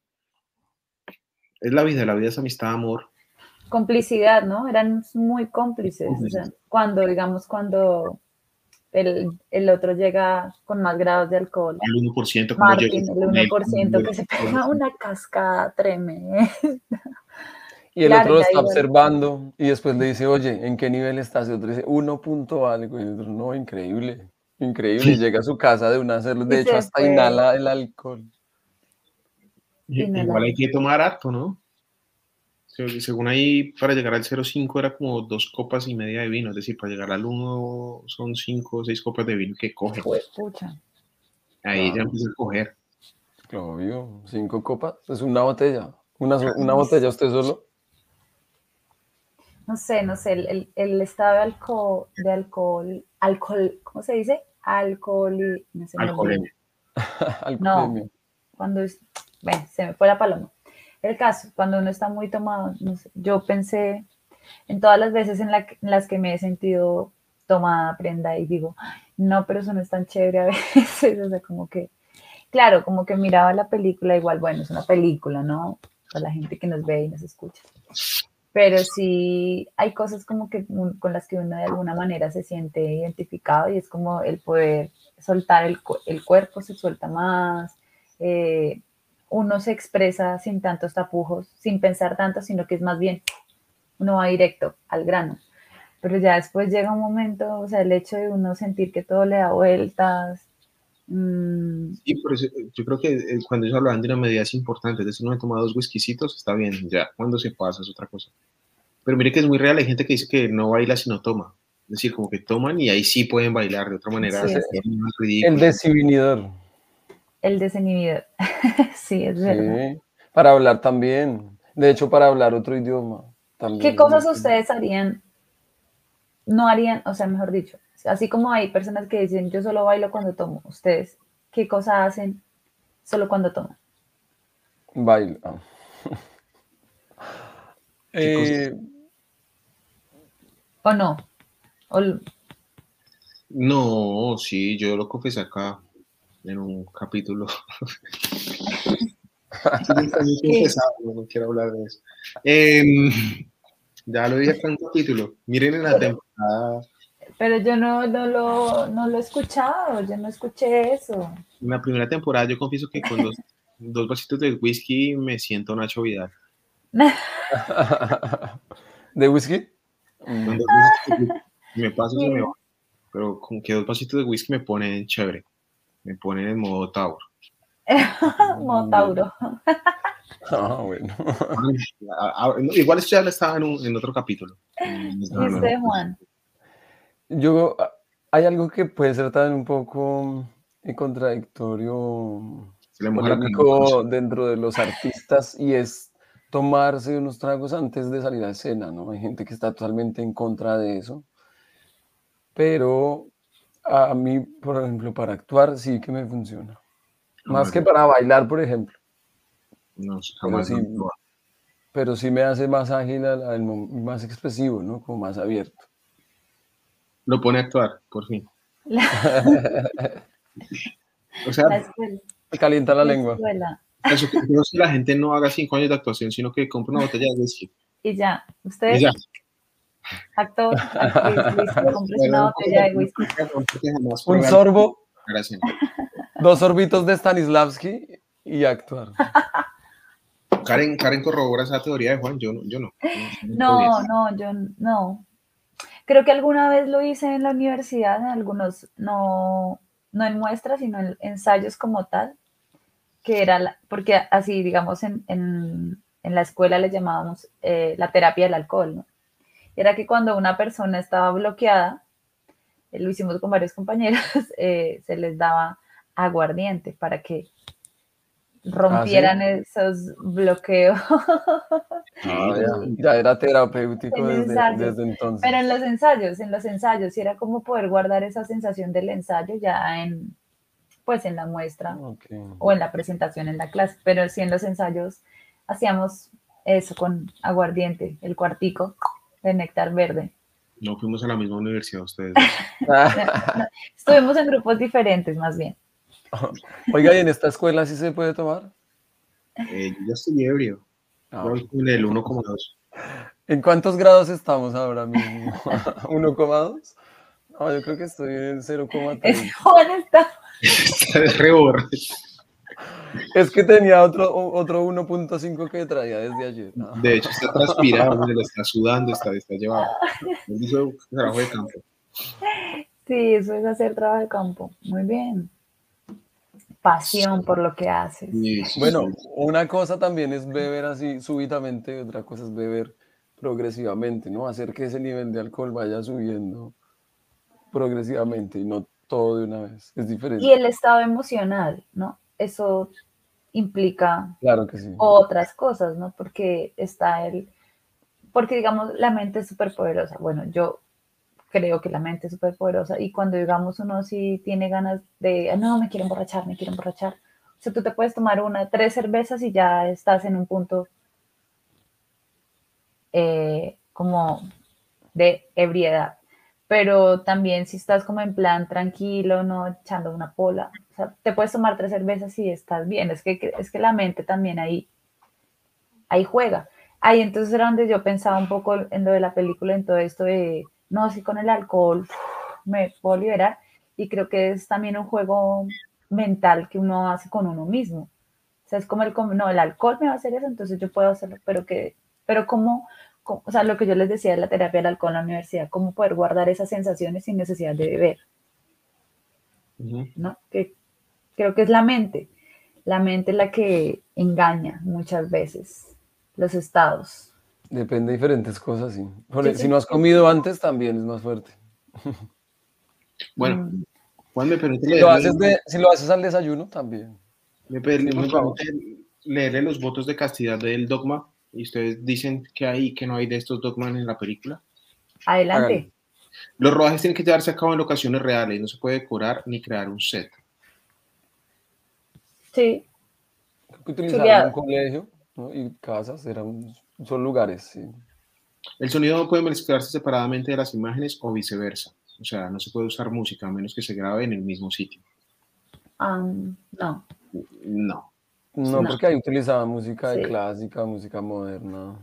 S4: Es la vida, la vida es amistad, amor.
S3: complicidad, ¿no? Eran muy cómplices. O sea, cuando, digamos, cuando el, el otro llega con más grados de alcohol.
S4: Al 1%, como
S3: Martín,
S4: llegó
S3: el
S4: con él,
S3: 1%
S4: como
S3: que se pega una cascada tremenda.
S2: Y el
S3: Claro,
S2: otro lo está observando y después le dice, oye, ¿en qué nivel estás? Y otro dice, uno punto algo. Y el otro, no, increíble, increíble. Y llega a su casa de una hacer, de
S3: Y
S2: hecho, hasta
S3: fue.
S2: inhala el alcohol.
S4: Y- Igual hay que tomar harto, ¿no? Se- Según ahí, para llegar al 0,5 era como dos copas y media de vino. Es decir, para llegar al 1 son 5 o 6 copas de vino que coge.
S3: Pucha.
S4: Ahí ya empieza a coger.
S2: Obvio, cinco copas, es una botella. Una, una botella usted solo.
S3: No sé, no sé, el, el- el estado de alcohol, de alcohol, alcohol, ¿cómo se dice? Alcohol y... No sé,
S4: Alcoholemia.
S2: Alcoholemia.
S3: cuando es, bueno, se me fue la paloma. El caso, cuando uno está muy tomado, no sé, yo pensé en todas las veces en, la en las que me he sentido tomada, prenda y digo, "Ay, no, pero eso no es tan chévere a veces, o sea, como que, claro, como que miraba la película, igual, bueno, es una película, ¿no? Para la gente que nos ve y nos escucha. Pero sí hay cosas como que con las que uno de alguna manera se siente identificado y es como el poder soltar el, el cuerpo, se suelta más, eh, uno se expresa sin tantos tapujos, sin pensar tanto, sino que es más bien, uno va directo al grano. Pero ya después llega un momento, o sea, el hecho de uno sentir que todo le da vueltas. mm,
S4: por eso eh, yo creo que eh, cuando ellos hablaban de una medida es importante. Es decir, uno toma dos whiskycitos, está bien, ya. Cuando se pasa es otra cosa. Pero mire que es muy real. Hay gente que dice que no baila si no toma. Es decir, como que toman y ahí sí pueden bailar. De otra manera,
S3: Sí, es
S2: El
S4: ridículos.
S3: El desinhibidor. sí, es verdad.
S2: Sí, para hablar también. De hecho, para hablar otro idioma. También.
S3: ¿Qué cosas ustedes harían, no harían, o sea, mejor dicho, así como hay personas que dicen yo solo bailo cuando tomo, ustedes, ¿qué cosas hacen solo cuando toman?
S2: Baila.
S4: ¿Qué
S2: Eh,
S3: ¿O no? O,
S4: No, sí, yo lo confesé acá en un capítulo. No quiero hablar de eso. Em, Ya lo dije en un capítulo. Miren en la temporada,
S3: Pero yo no, no, lo, no lo he escuchado, yo no escuché eso.
S4: en la primera temporada, yo confieso que con dos, dos vasitos de whisky me siento Nacho Vidal.
S2: ¿De whisky?
S4: Con dos vasitos de whisky me paso y se me va. Pero con que dos vasitos de whisky me ponen chévere. Me ponen en modo Tauro.
S3: Motauro.
S2: Ah, bueno.
S4: Igual esto ya lo estaba en, un- en otro capítulo.
S3: ¿Y usted, Juan?
S2: Yo, ah, hay algo que puede ser también un poco eh, contradictorio, polémico dentro de los artistas y es tomarse unos tragos antes de salir a escena, ¿no? Hay gente que está totalmente en contra de eso, pero a mí, por ejemplo, para actuar sí que me funciona. Más que para bailar, por ejemplo,
S4: No, jamás
S2: sí.
S4: lo-
S2: pero sí me hace más ágil, al- al mom- más expresivo, ¿no? Como más abierto.
S4: lo pone a actuar, por fin.
S3: La,
S4: O sea,
S3: la
S2: calienta la
S3: la
S2: lengua.
S3: escuela.
S4: eso que no es que la gente no haga cinco años de actuación, sino que compre una botella de whisky.
S3: Y ya, usted,
S4: Y ya.
S3: Actor, actriz, listo, compres una botella de whisky.
S2: Un sorbo,
S4: Gracias.
S2: dos sorbitos de Stanislavski y actuar.
S4: Karen, Karen corrobora esa teoría de Juan, yo no. Yo no,
S3: No, no, yo no. Creo que alguna vez lo hice en la universidad, en algunos, no, no en muestras, sino en ensayos como tal, que era, la- porque así, digamos, en, en, en la escuela le llamábamos eh, la terapia del alcohol, ¿no? Era que cuando una persona estaba bloqueada, eh, lo hicimos con varios compañeros, eh, se les daba aguardiente para que rompieran esos bloqueos.
S2: Ah, ya, ya era terapéutico
S3: En
S2: desde, entonces.
S3: Pero en los ensayos, en los ensayos, y era como poder guardar esa sensación del ensayo ya en, pues en la muestra o en la presentación en la clase. Pero sí en los ensayos hacíamos eso con aguardiente, el cuartico de néctar verde.
S4: No fuimos a la misma universidad ustedes.
S3: Estuvimos en grupos diferentes más bien.
S2: Oiga, ¿y en esta escuela sí se puede tomar?
S4: Eh, yo ya estoy ebrio.
S2: Ah,
S4: Yo en el 1,2.
S2: ¿En cuántos grados estamos ahora mismo? ¿1,2? No, yo creo que estoy en 0,3.
S3: Es, Juan está,
S4: Está de reborde.
S2: Es que tenía otro, otro 1.5 que traía desde ayer. Ah.
S4: De hecho, está transpirado, le está sudando, está, está llevado. Él hizo trabajo de campo.
S3: sí, eso es hacer trabajo de campo. Muy bien. Pasión por lo que haces.
S2: Bueno, una cosa también es beber así súbitamente, otra cosa es beber progresivamente, ¿no? Hacer que ese nivel de alcohol vaya subiendo progresivamente y no todo de una vez. Es diferente.
S3: Y el estado emocional, ¿no? Eso implica
S2: Claro que sí.
S3: otras cosas, ¿no? Porque está el, porque digamos, la mente es súper poderosa. Bueno, yo creo que la mente es súper poderosa y cuando digamos uno sí tiene ganas de, "Ah, no, me quiero emborrachar, me quiero emborrachar. O sea, tú te puedes tomar una, tres cervezas y ya estás en un punto eh, como de ebriedad. Pero también si estás como en plan tranquilo, no echando una pola, o sea, te puedes tomar tres cervezas y estás bien. Es que, es que la mente también ahí, ahí juega. Ahí entonces era donde yo pensaba un poco en lo de la película, en todo esto de, no, si con el alcohol me puedo liberar. Y creo que es también un juego mental que uno hace con uno mismo. O sea, es como el, no, el alcohol me va a hacer eso, entonces yo puedo hacerlo, pero que, pero como, como- o sea, lo que yo les decía de la terapia del alcohol en la universidad, cómo poder guardar esas sensaciones sin necesidad de beber. ¿no? Que creo que es la mente. La mente es la que engaña muchas veces los estados.
S2: Depende de diferentes cosas, sí. Si no has comido antes, también es más fuerte.
S4: Bueno,
S3: Mm,
S4: Juan, me permite
S2: Si lo
S4: leerle,
S2: haces, de- si lo haces al desayuno, también.
S4: me permite leerle los votos de castidad del dogma y ustedes dicen que hay y que no hay de estos dogmas en la película.
S3: Adelante.
S4: Los rodajes tienen que llevarse a cabo en locaciones reales, no se puede decorar ni crear un set.
S3: Sí,
S2: Creo que utilizaron
S3: Chuleado.
S2: un colegio ¿no? y casas, eran, son lugares, sí.
S4: El sonido no puede mezclarse separadamente de las imágenes o viceversa. O sea, no se puede usar música a menos que se grabe en el mismo sitio.
S3: am, no.
S4: No.
S2: No,
S3: No.
S2: porque ahí utilizaban música
S3: Sí.
S2: clásica, música moderna.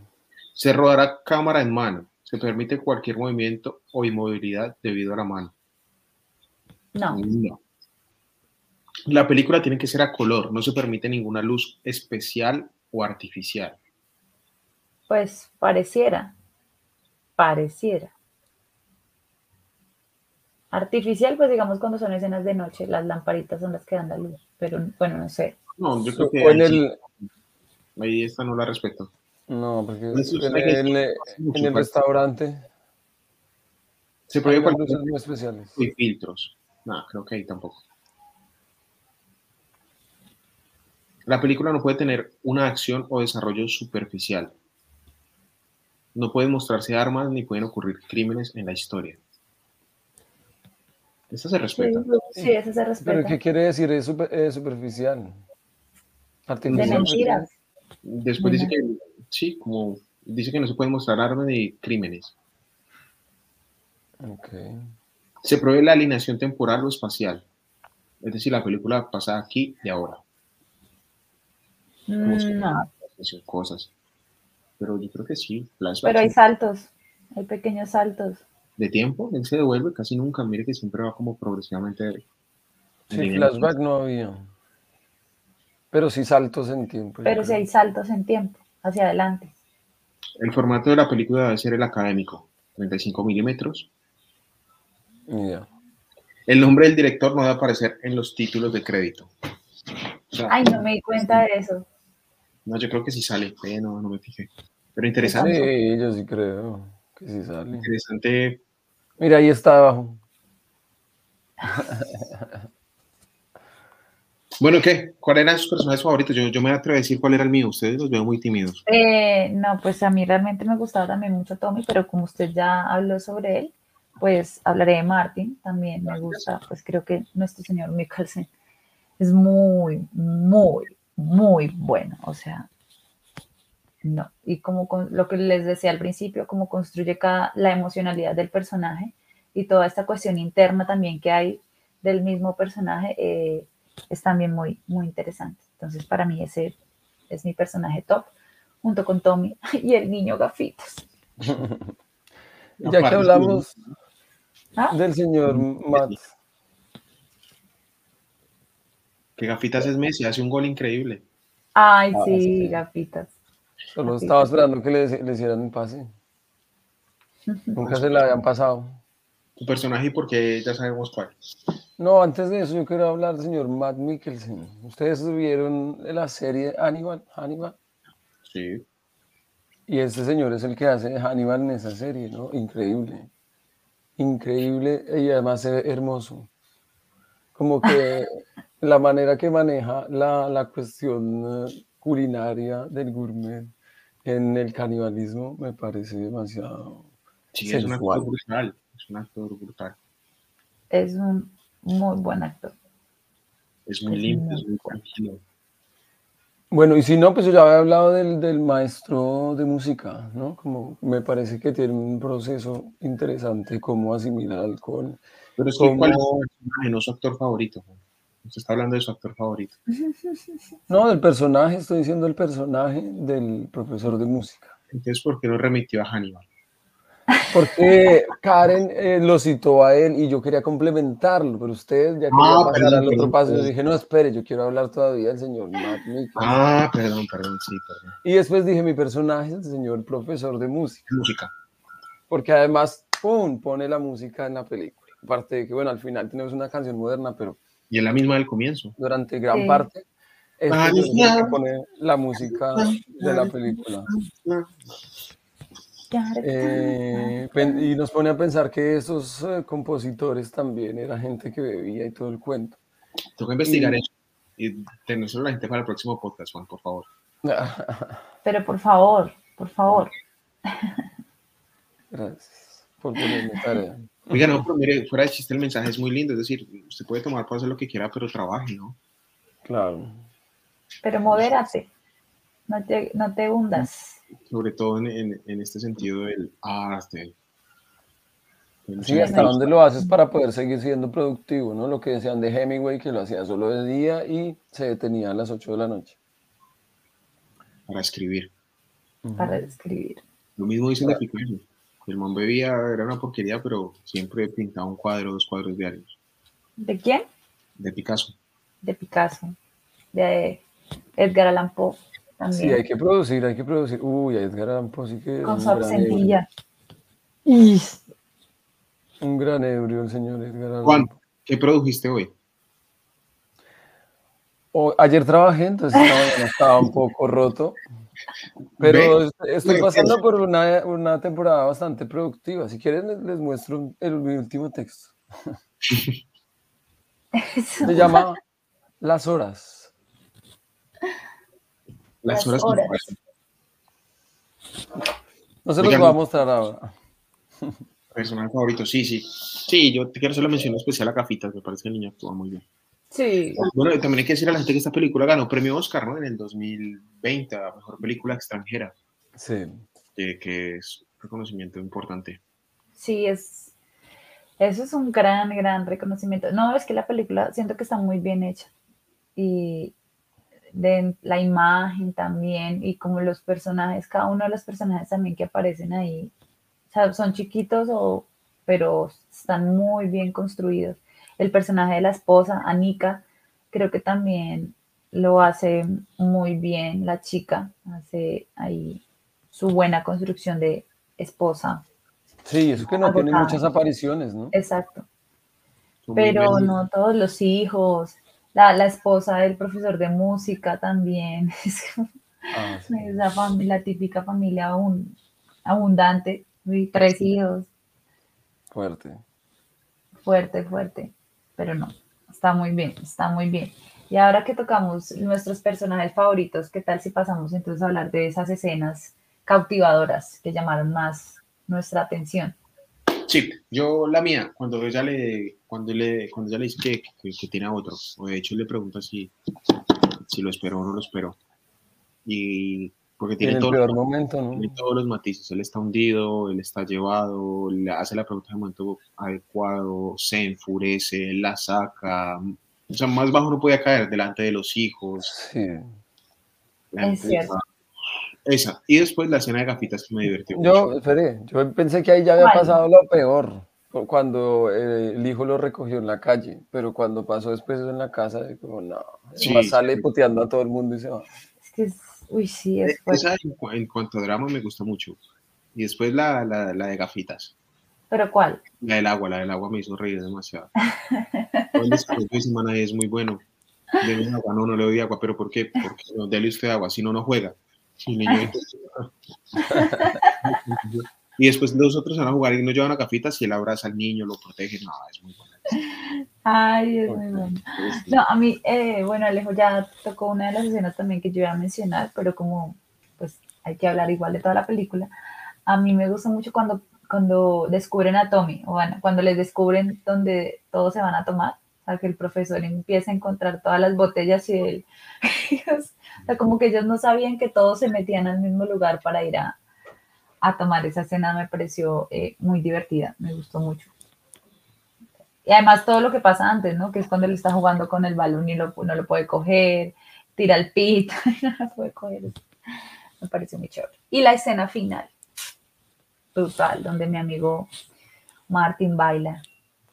S4: Se rodará cámara en mano. Se permite cualquier movimiento o inmovilidad debido a la mano.
S3: No.
S4: No. La película tiene que ser a color. No se permite ninguna luz especial o artificial.
S3: Pues pareciera. Pareciera. Artificial, pues digamos cuando son escenas de noche, las lamparitas son las que dan la luz. Pero bueno, no sé.
S4: No, yo creo que
S2: O en
S4: ahí,
S2: el,
S4: Ahí esta no la respeto.
S2: no, porque
S4: Eso es
S2: en, el- en restaurante
S4: Se
S2: hay
S4: prohíbe cualquier
S2: luces muy especiales.
S4: y filtros. No, creo que ahí tampoco. La película no puede tener una acción o desarrollo superficial. No pueden mostrarse armas ni pueden ocurrir crímenes en la historia. Esta se
S3: Sí,
S4: respeta.
S3: sí, eso se
S2: Pero
S3: respeta.
S2: ¿qué quiere decir? Es super- eh, superficial.
S3: De
S2: Artificial.
S3: mentiras.
S4: Después dice que sí, como dice que no se pueden mostrar armas ni crímenes.
S2: Ok.
S4: Se prohíbe la alineación temporal o espacial. Es decir, la película pasa aquí y ahora. Como
S3: Mm, No,
S4: Cosas. Pero yo creo que sí. flashbacks
S3: pero hay saltos. Hay pequeños saltos.
S4: de tiempo, él se devuelve casi nunca. Mire que siempre va como progresivamente. en
S2: Sí, flashback no había. Pero sí saltos en tiempo.
S3: Pero sí hay saltos en tiempo, hacia adelante.
S4: El formato de la película debe ser el académico, 35 milímetros. El nombre del director no debe aparecer en los títulos de crédito. O sea,
S3: Ay, no me di cuenta de eso.
S4: No, yo creo que sí sale, eh, no, no me fijé. Pero interesante,
S2: Sí, yo sí creo que sí sale.
S4: interesante.
S2: Mira, ahí está abajo.
S4: Bueno, ¿qué? ¿Cuáles eran sus personajes favoritos? Yo, yo me atrevo a decir cuál era el mío. Ustedes los veo muy tímidos.
S3: Eh, no, pues a mí realmente me gustaba también mucho Tommy, pero como usted ya habló sobre él, pues hablaré de Martin, también me gusta, pues creo que nuestro señor Mikkelsen es muy, muy, muy bueno, o sea, no, y como con, lo que les decía al principio, como construye cada, la emocionalidad del personaje y toda esta cuestión interna también que hay del mismo personaje, eh, es también muy, muy interesante. Entonces, para mí ese es mi personaje top, junto con Tommy y el niño Gafitos.
S2: Ya que hablamos
S3: ¿Ah?
S2: del señor Matt,
S4: Que Gafitas es Messi, hace un gol increíble.
S3: Ay,
S2: Ah,
S3: sí,
S2: sí.
S3: Gafitas.
S2: solo estaba esperando que le, le hicieran un pase. Nunca se le habían pasado.
S4: Su personaje y porque ya sabemos cuál.
S2: No, antes de eso yo quiero hablar del señor Matt Mikkelsen. ¿Ustedes vieron la serie Hannibal? Hannibal?
S4: Sí.
S2: Y este señor es el que hace Hannibal en esa serie, ¿no? Increíble. Increíble y además hermoso. Como que la manera que maneja la, la cuestión eh, culinaria del gourmet en el canibalismo me parece demasiado
S4: Sí, es un actor brutal. Es un actor brutal.
S3: Es un muy buen actor.
S4: Es muy
S3: Es
S4: limpio, es muy tranquilo.
S2: Bueno, y si no, pues yo ya había hablado del, del maestro de música, ¿no? Como me parece que tiene un proceso interesante, cómo asimilar alcohol.
S4: Pero es que,
S2: Como-
S4: ¿cuál es su personaje? No su actor favorito. Usted está hablando de su actor favorito.
S2: No, del personaje, estoy diciendo el personaje del profesor de música.
S4: Entonces, ¿por qué no remitió a Hannibal?
S2: Porque Karen eh, lo citó a él y yo quería complementarlo, pero ustedes ya
S4: Ah,
S2: pasar
S4: perdón,
S2: al otro
S4: perdón,
S2: paso. Yo dije, no, espere, yo quiero hablar todavía del señor Matt.
S4: Ah, perdón, perdón, sí, perdón.
S2: Y después dije, mi personaje es el señor profesor de música.
S4: Música.
S2: porque además, ¡pum!, pone la música en la película. Aparte de que, bueno, al final tenemos una canción moderna, pero
S4: Y es la misma del comienzo.
S2: durante gran
S3: Sí.
S2: parte, este
S4: Ah,
S2: pone la música de la película. Eh, pen- y nos pone a pensar que esos eh, compositores también era gente que bebía y todo el cuento.
S4: Tengo que investigar
S2: Y-
S4: eso. Y tenérselo a la gente para el próximo podcast, Juan, por favor.
S3: Pero por favor, por favor.
S2: Gracias por ponerme tarea.
S4: Oiga, no, pero mire, fuera de chiste, el mensaje es muy lindo. Es decir, usted puede tomar para hacer lo que quiera, pero trabaje, ¿no?
S2: Claro.
S3: Pero modérate. No te, no te hundas.
S4: Sobre todo en, en- en este sentido del arte.
S2: Sí, hasta dónde lo haces para poder seguir siendo productivo, ¿no? Lo que decían de Hemingway, que lo hacía solo de día y se detenía a las 8 de la noche.
S4: Para escribir.
S3: para escribir.
S4: Lo mismo dicen de Picasso. El man bebía, era una porquería, pero siempre pintaba un cuadro, dos cuadros diarios.
S3: ¿De quién?
S4: De Picasso.
S3: De Picasso. De Edgar Allan Poe. También.
S2: Sí, hay que producir, hay que producir. Uy, Edgar Allan Poe sí que
S3: Con su absentilla. Y.
S2: Un gran ebrio el señor Edgar Allan
S4: Juan,
S2: Poe.
S4: ¿qué produjiste hoy?
S2: O- ayer trabajé, entonces estaba, estaba un poco roto. Pero estoy pasando por una, una temporada bastante productiva. Si quieren, les, les muestro el, mi último texto. Se llama Las Horas.
S4: Las horas.
S3: horas.
S2: No se los voy a mostrar ahora.
S4: Personaje favorito, sí, sí. Sí, yo te quiero hacer la mención especial a Cafitas, me parece que el niño actúa muy bien.
S3: Sí.
S4: Bueno, también hay que decir a la gente que esta película ganó premio Oscar, ¿no? En el 2020, a Mejor Película Extranjera,
S2: Sí.
S4: que, que es un reconocimiento importante.
S3: Sí, es. Eso es un gran, gran reconocimiento. No, es que la película siento que está muy bien hecha. Y de la imagen también, y como los personajes, cada uno de los personajes también que aparecen ahí, o sea, son chiquitos, o, pero están muy bien construidos. El personaje de la esposa, Anika, creo que también lo hace muy bien la chica, hace ahí su buena construcción de esposa,
S2: Sí, eso que no tiene muchas apariciones, ¿no?
S3: Exacto.
S4: Son
S3: Pero no todos los hijos, la, la esposa del profesor de música también, es
S2: Ah, sí.
S3: la típica familia abun- abundante, tres hijos,
S2: Fuerte.
S3: fuerte, fuerte, pero no, está muy bien, está muy bien. Y ahora que tocamos nuestros personajes favoritos, ¿qué tal si pasamos entonces a hablar de esas escenas cautivadoras que llamaron más nuestra atención?
S4: Sí, yo la mía, cuando ella le, cuando le, cuando ella le dice que, que, tiene a otro, o de hecho le pregunta si, si lo esperó o no lo esperó. Y porque
S2: En
S4: tiene,
S2: el
S4: todo-
S2: peor momento, ¿no?
S4: tiene todos los matices, él está hundido, él está llevado, le hace la pregunta en el momento adecuado, se enfurece, la saca, o sea, más bajo no podía caer delante de los hijos.
S2: Sí.
S4: la
S3: Es cierto.
S4: Esa. Y después la escena de gafitas que me divirtió.
S2: Yo,
S4: mucho.
S2: esperé, yo pensé que ahí ya había pasado lo peor, cu- cuando eh, el hijo lo recogió en la calle, pero cuando pasó después en la casa, como no,
S4: Sí,
S2: sale
S4: sí.
S2: puteando a todo el mundo y se va.
S3: Es que, es- uy, sí, es fuerte.
S4: Esa en, cu- en cuanto a drama me gusta mucho. Y después la, la, la de gafitas.
S3: ¿Pero cuál?
S4: La del agua, la del agua me hizo reír demasiado. De semana es muy bueno. Agua, no, no le doy agua, pero ¿por qué? Porque no, dele usted agua, si no, no juega. Y, niño, y después los otros van a jugar y no llevan a gafitas y él abraza al niño, lo protege. No, es muy bueno.
S3: Ay, es muy bueno. No, a mí, eh, bueno, Alejo ya tocó una de las escenas también que yo iba a mencionar, pero como pues hay que hablar igual de toda la película, a mí me gusta mucho cuando, cuando descubren a Tommy, o bueno, cuando les descubren donde todos se van a tomar, o sea, que el profesor empieza a encontrar todas las botellas y él, o sea, como que ellos no sabían que todos se metían al mismo lugar para ir a, a tomar esa escena, me pareció eh, muy divertida, me gustó mucho. Y además todo lo que pasa antes, ¿no? Que es cuando él está jugando con el balón y lo- no lo puede coger, tira el pito y no lo puede coger. Me pareció muy chévere. Y la escena final, brutal, donde mi amigo Martin baila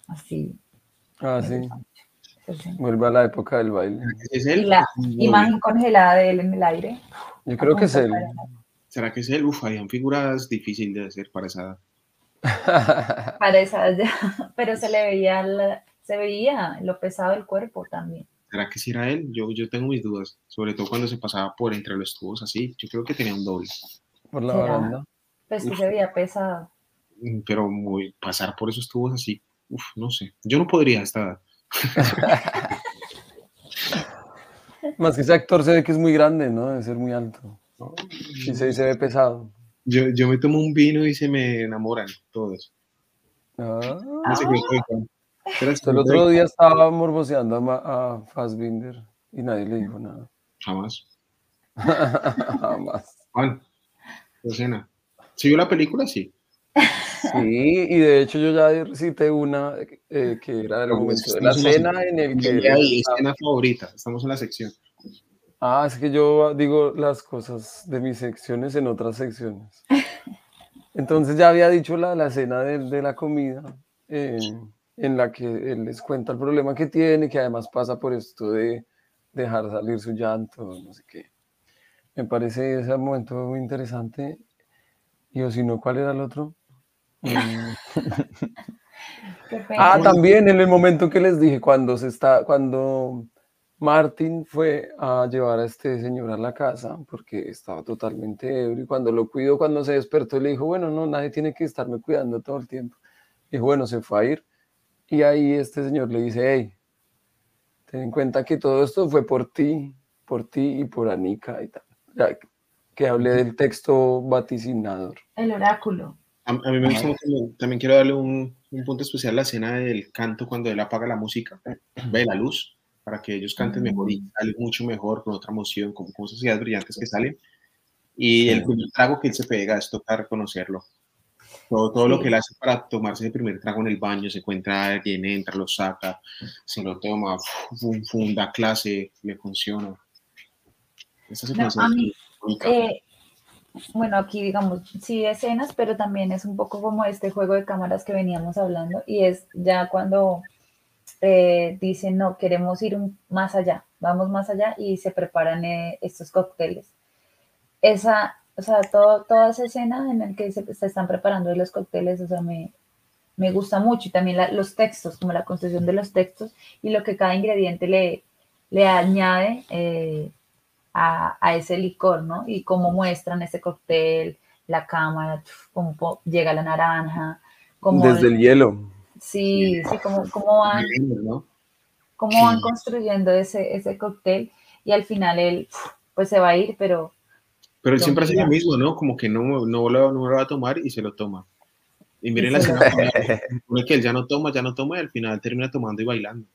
S3: así.
S2: Ah, sí,
S3: escena.
S2: vuelve a la época del baile.
S4: ¿Es
S3: Y
S4: él?
S3: la
S4: No,
S3: imagen congelada de él en el aire.
S2: Yo creo que es él.
S4: ¿Será que es él? Uf, harían figuras difíciles de hacer para esa edad.
S3: Para esa, pero se le veía, la- se veía lo pesado del cuerpo también.
S4: ¿Será que sí era él? Yo, yo tengo mis dudas, sobre todo cuando se pasaba por entre los tubos así. Yo creo que tenía un doble,
S2: Por la baranda.
S3: Pues que
S4: Uf.
S3: se veía pesado.
S4: Mm, pero muy, pasar por esos tubos así, uf, no sé. Yo no podría a esta edad.
S2: Más que ese actor se ve que es muy grande, ¿no? Debe ser muy alto.
S4: ¿no?
S2: Y se, se ve pesado.
S4: Yo, yo me tomo un vino y se me enamoran todos.
S2: Ah.
S4: No sé
S2: Hasta el otro día estaba morboseando a, a Fassbinder y nadie le dijo nada.
S4: Jamás.
S2: Jamás.
S4: Juan, escena. ¿Sí vio la película? Sí.
S2: Sí, y de hecho yo ya recité una eh, que era el
S4: Pero
S2: momento de la cena en el que...
S4: Y escena favorita. Estamos en la sección.
S2: Ah, es que yo digo las cosas de mis secciones en otras secciones. Entonces ya había dicho la, la escena de, de la comida, eh, en la que él les cuenta el problema que tiene, que además pasa por esto de dejar salir su llanto, no sé qué. Me parece ese momento muy interesante. Y o si no, ¿cuál era el otro? Mm. Ah, también en el momento que les dije, cuando se está, cuando Martin fue a llevar a este señor a la casa, porque estaba totalmente ebrio, y cuando lo cuidó, cuando se despertó, le dijo, bueno, no, nadie tiene que estarme cuidando todo el tiempo. Dijo, bueno, se fue a ir. Y ahí este señor le dice, hey, ten en cuenta que todo esto fue por ti, por ti y por Anika y tal. Ya que hablé del texto vaticinador.
S3: El oráculo.
S4: A, a mí me gusta mucho, también quiero darle un, un punto especial a la escena del canto cuando él apaga la música, ve la luz, para que ellos canten mejor y sale mucho mejor, con otra emoción, con ideas brillantes que salen. Y el primer trago que él se pega es tocar reconocerlo. Todo, todo lo
S3: Sí.
S4: que él hace para tomarse el primer trago en el baño, se encuentra a alguien, entra, lo saca, se lo toma, fum, fum, da clase, le funciona.
S3: A mí,
S4: bonita.
S3: Eh, bueno, aquí digamos, sí escenas, pero también es un poco como este juego de cámaras que veníamos hablando y es ya cuando eh, dicen, no, queremos ir un- más allá, vamos más allá y se preparan eh, estos cócteles. Esa, o sea, todo, toda esa escena en la que se, se están preparando los cócteles, o sea, me, me gusta mucho y también la- los textos, como la construcción de los textos y lo que cada ingrediente le, le añade. eh, a, a ese licor, ¿no? Y cómo muestran ese cóctel, la cámara, cómo llega la naranja, cómo,
S2: Desde el hielo.
S3: Sí, sí, cómo, cómo van,
S4: ¿no?
S3: cómo van construyendo ese, ese cóctel y al final él, pues se va a ir, pero
S4: Pero él siempre hace lo mismo, ¿no? Como que no, no, lo, no lo va a tomar y se lo toma. Y miren la escena, pone que él ya no toma, ya no toma y al final termina tomando y bailando.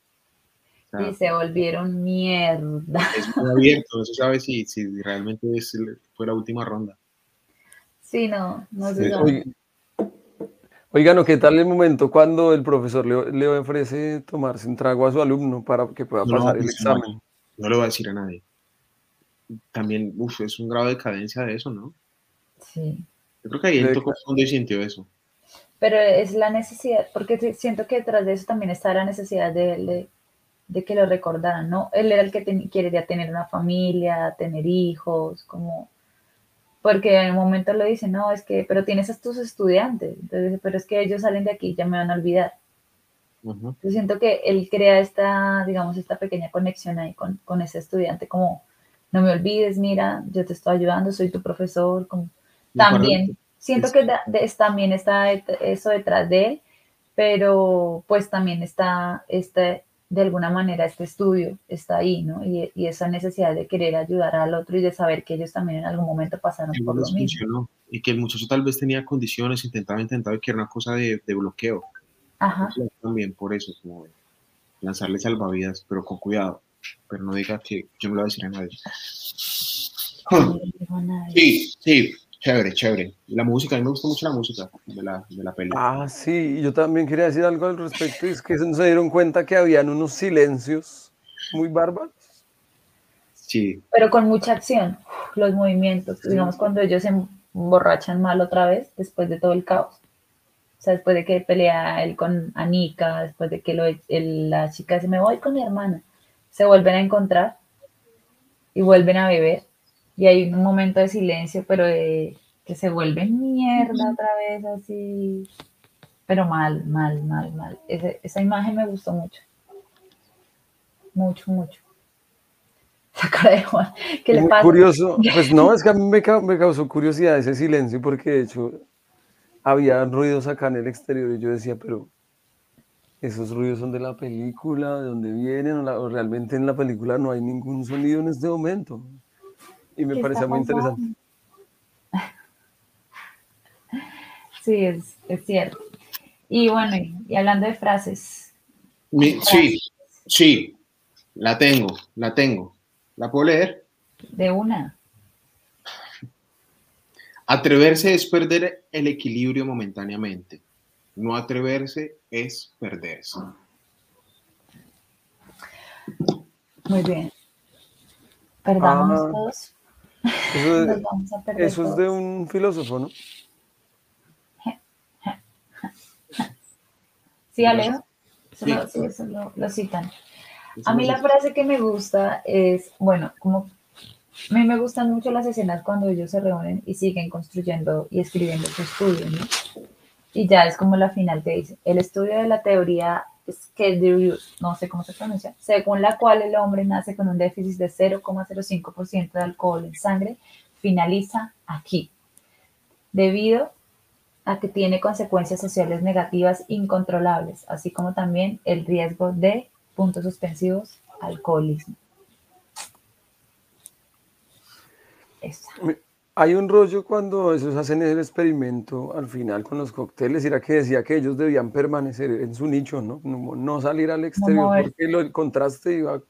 S4: O sea,
S3: y se volvieron mierda.
S4: es muy abierto, no se sabe si, si realmente es, fue la última ronda.
S3: Sí, no, no
S4: Sí,
S3: se sabe.
S2: Oigan, ¿o ¿qué tal el momento cuando el profesor le, le ofrece tomarse un trago a su alumno para que pueda
S4: No,
S2: pasar el
S4: pues,
S2: examen?
S4: No lo va a decir a nadie. También, uff, es un grado de cadencia de eso, ¿no?
S3: Sí.
S4: Yo creo que ahí él tocó fondo y sintió eso.
S3: Pero es la necesidad, porque siento que detrás de eso también está la necesidad de, de, de que lo recordaran, ¿no? Él era el que ten- quería tener una familia, tener hijos, como... Porque en un momento lo dice, no, es que, pero tienes a tus estudiantes, entonces, pero es que ellos salen de aquí y ya me van a olvidar. Yo siento que él crea esta, digamos, esta pequeña conexión ahí con, con ese estudiante, como, no me olvides, mira, yo te estoy ayudando, soy tu profesor, como, también siento que da- de- es- también está eso detrás de él, pero pues también está este, de alguna manera este estudio está ahí, ¿no? Y, y esa necesidad de querer ayudar al otro y de saber que ellos también en algún momento pasaron por lo mismo.
S4: Y que el muchacho tal vez tenía condiciones, intentaba, intentaba, y que era una cosa de, de bloqueo.
S3: Ajá.
S4: También por eso, como de lanzarle salvavidas, pero con cuidado. Pero no diga que yo no lo voy a decir a nadie.
S3: no a nadie.
S4: Sí, sí, chévere, chévere. La música, a mí me gusta mucho la música de la, de la película.
S2: Ah, sí, yo también quería decir algo al respecto, y es que no se dieron cuenta que habían unos silencios muy bárbaros.
S4: Sí,
S3: pero con mucha acción, los movimientos, digamos cuando ellos se emborrachan mal otra vez, después de todo el caos. O sea, después de que pelea él con Anika, después de que lo, el- la chica dice, me voy con mi hermana, se vuelven a encontrar y vuelven a beber. Y hay un momento de silencio, pero de que se vuelven mierda otra vez, así. Pero mal, mal, mal, mal. Ese- esa imagen me gustó mucho. Mucho, mucho. Esa cara de Juan. ¿Qué
S2: Es
S3: le
S2: muy
S3: pasa?
S2: curioso, pues no, es que a mí me, me causó curiosidad ese silencio porque de hecho había ruidos acá en el exterior y yo decía, pero esos ruidos son de la película, de dónde vienen, o, la- o realmente en la película no hay ningún sonido en este momento. Y me
S3: ¿Qué
S2: parecía
S3: está
S2: muy interesante.
S3: Sí, es, es cierto. Y bueno, y, hablando de frases,
S4: Mi- sí, sí, la tengo, la tengo. ¿La puedo leer?
S3: de una,
S4: Atreverse es perder el equilibrio momentáneamente. No atreverse es perderse.
S3: muy bien. Perdamos
S2: Ah,
S3: todos.
S2: Eso, es de un filósofo, ¿no?
S3: ¿Sí, Alejo?
S4: Sí.
S3: Eso, lo, citan. A mí la frase que me gusta es, bueno, como a mí me gustan mucho las escenas cuando ellos se reúnen y siguen construyendo y escribiendo su estudio, ¿no? Y ya es como la final te dice, el estudio de la teoría Skedrius, no sé cómo se pronuncia, según la cual el hombre nace con un déficit de 0,05% de alcohol en sangre, finaliza aquí, debido a que tiene consecuencias sociales negativas incontrolables, así como también el riesgo de puntos suspensivos, alcoholismo.
S2: Hay un rollo cuando esos hacen el experimento al final con los cócteles, era que decía que ellos debían permanecer en su nicho, ¿no? No, no salir al exterior porque lo- el contraste iba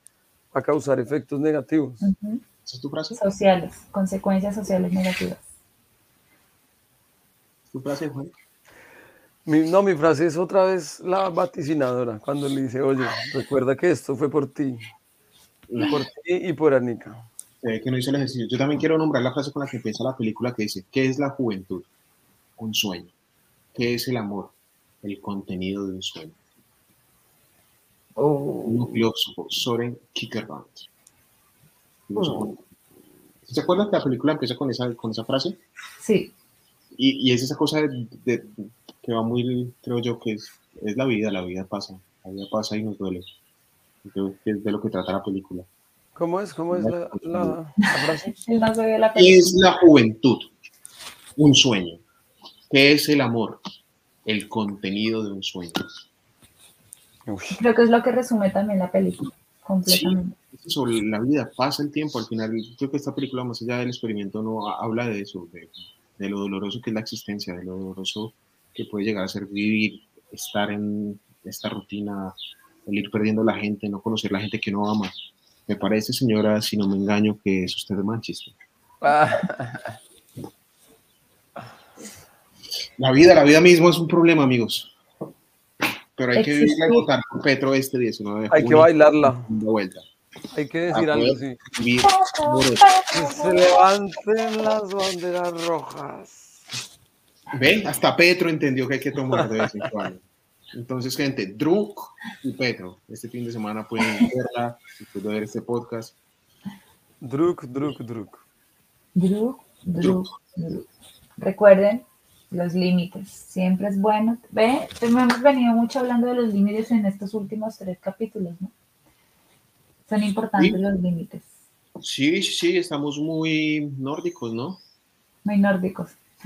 S2: a causar efectos negativos.
S4: ¿Esa es tu frase?
S3: Sociales, consecuencias sociales negativas.
S4: ¿Es tu frase, Juan?
S2: Mi- no, mi frase es otra vez la vaticinadora, cuando le dice, oye, recuerda que esto fue por ti, por ti y por Anika.
S4: Que no hizo el ejercicio. Yo también quiero nombrar la frase con la que empieza la película que dice, ¿qué es la juventud? Un sueño. ¿Qué es el amor? El contenido de un sueño. Un filósofo, Soren Kierkegaard. Filósofo. ¿Se acuerdan que la película empieza con esa, con esa frase?
S3: Sí,
S4: Y, y es esa cosa de, de- que va muy, creo yo, que es, es la vida, la vida pasa, la vida pasa y nos duele. Que es de lo que trata la película.
S2: ¿Cómo es? ¿Cómo es la, la- la frase?
S3: la
S4: ¿Qué
S3: película.
S4: es la juventud? Un sueño. ¿Qué es el amor? El contenido de un sueño.
S3: Creo que es lo que resume también la película, completamente.
S4: Sobre la vida, pasa el tiempo. Al final, creo que esta película, más allá del experimento, no ha- habla de eso, de, de lo doloroso que es la existencia, de lo doloroso que puede llegar a ser vivir, estar en esta rutina, el ir perdiendo la gente, no conocer la gente que no ama. Me parece, señora, si no me engaño, que es usted de Manchester.
S2: Ah,
S4: La vida, la vida mismo es un problema, amigos. Pero hay que vivirla y votar por Petro este 19 de
S2: hay que bailarla,
S4: segunda vuelta.
S2: hay que decir algo así.
S4: Vivir.
S2: Que se levanten las banderas rojas.
S4: ¿Ven? Hasta Petro entendió que hay que tomar de vez en cuando. Entonces, gente, Druk y Petro, este fin de semana pueden verla, de ver este podcast.
S2: Druk, druk, druk.
S3: Dru, dru, dru. Recuerden los límites. Siempre es bueno. Ve, hemos venido mucho hablando de los límites en estos últimos tres capítulos, ¿no? Son importantes
S4: Sí.
S3: los límites.
S4: Sí, sí, sí, estamos muy nórdicos, ¿no?
S3: Muy nórdicos.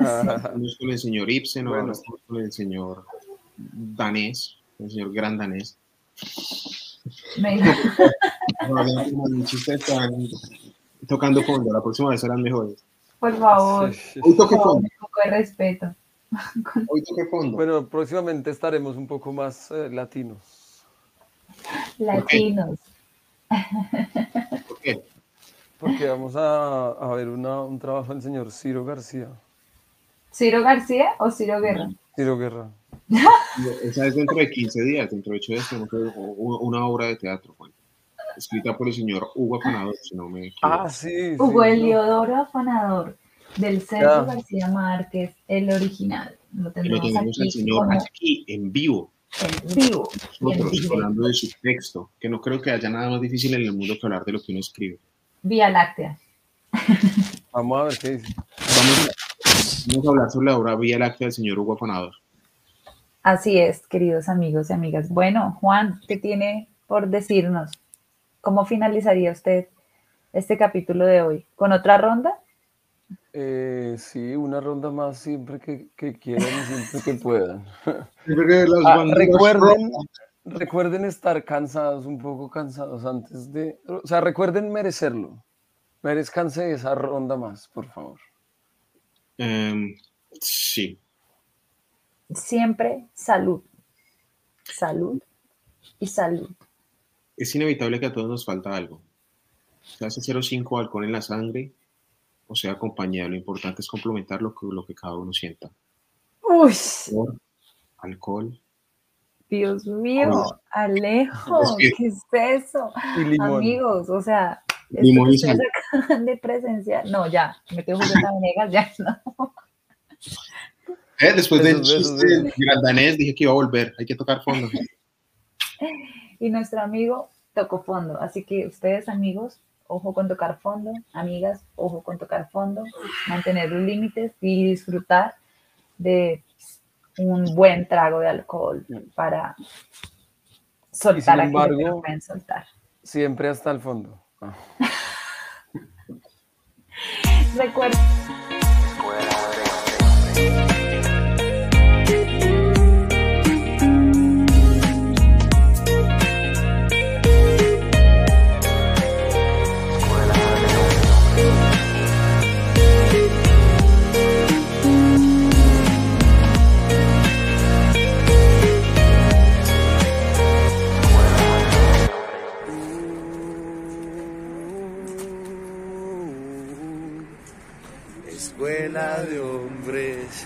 S2: Ah,
S4: Estamos con el señor Ibsen, ahora
S2: Bueno.
S4: estamos con el señor danés, el señor gran danés. Están tocando fondo, la próxima vez serán mejores.
S3: Por favor,
S2: sí, sí.
S4: Hoy toque fondo,
S3: un poco de respeto.
S4: hoy toque fondo.
S2: Bueno, próximamente estaremos un poco más eh, latinos.
S3: Latinos.
S4: ¿Por qué?
S2: Porque vamos a, a ver una- un trabajo del señor Ciro García.
S3: ¿Ciro García o Ciro Guerra?
S2: Ciro Guerra.
S4: Esa es dentro de 15 días, dentro de 8 días tenemos que ver u- una obra de teatro, Juan, escrita por el señor Hugo Afanador, si no me equivoco.
S2: Ah, sí. sí,
S3: Hugo
S2: no.
S3: Eliodoro Afanador, del Centro
S2: Ya.
S3: García Márquez, el original. Lo
S4: Y lo
S3: tenemos
S4: tenemos al
S3: aquí
S4: señor
S3: como
S4: aquí en vivo,
S3: en vivo. y en
S4: nosotros
S3: directo.
S4: hablando de su texto, que no creo que haya nada más difícil en el mundo que hablar de lo que uno escribe.
S3: Vía Láctea.
S2: Vamos a ver qué dice.
S4: Vamos a, vamos a hablar sobre la obra Vía Láctea del señor Hugo Afanador.
S3: Así es, queridos amigos y amigas. Bueno, Juan, ¿qué tiene por decirnos? ¿Cómo finalizaría usted este capítulo de hoy? ¿Con otra ronda?
S2: Eh, sí, una ronda más siempre que, que quieran y siempre que puedan.
S4: Las
S2: Ah, recuerden estar cansados, un poco cansados antes de... O sea, recuerden merecerlo. Merezcanse esa ronda más, por favor.
S4: Em, sí,
S3: Siempre salud. Salud y salud.
S4: es inevitable que a todos nos falta algo. Se hace 0,5 alcohol en la sangre, o sea, compañía. Lo importante es complementar lo que, lo que cada uno sienta.
S3: Uy,
S4: Por alcohol,
S3: Dios mío, Alejo,
S4: Es que-
S3: ¿qué es eso? Amigos, o sea, esto
S4: Limón
S3: que
S4: y sal.
S3: ustedes acaban de presenciar. No, ya, me quedo Julieta Venegas, ya no.
S4: Eh, Después del
S2: Besos, besos,
S4: chiste
S2: besos.
S4: del danés dije que iba a volver. Hay que tocar fondo.
S3: Y nuestro amigo tocó fondo. Así que ustedes, amigos, ojo con tocar fondo. Amigas, ojo con tocar fondo. Mantener los límites y disfrutar de un buen trago de alcohol para soltar que no
S2: embargo-
S3: pueden soltar.
S2: Siempre hasta el fondo. Ah.
S5: Escuela de hombres.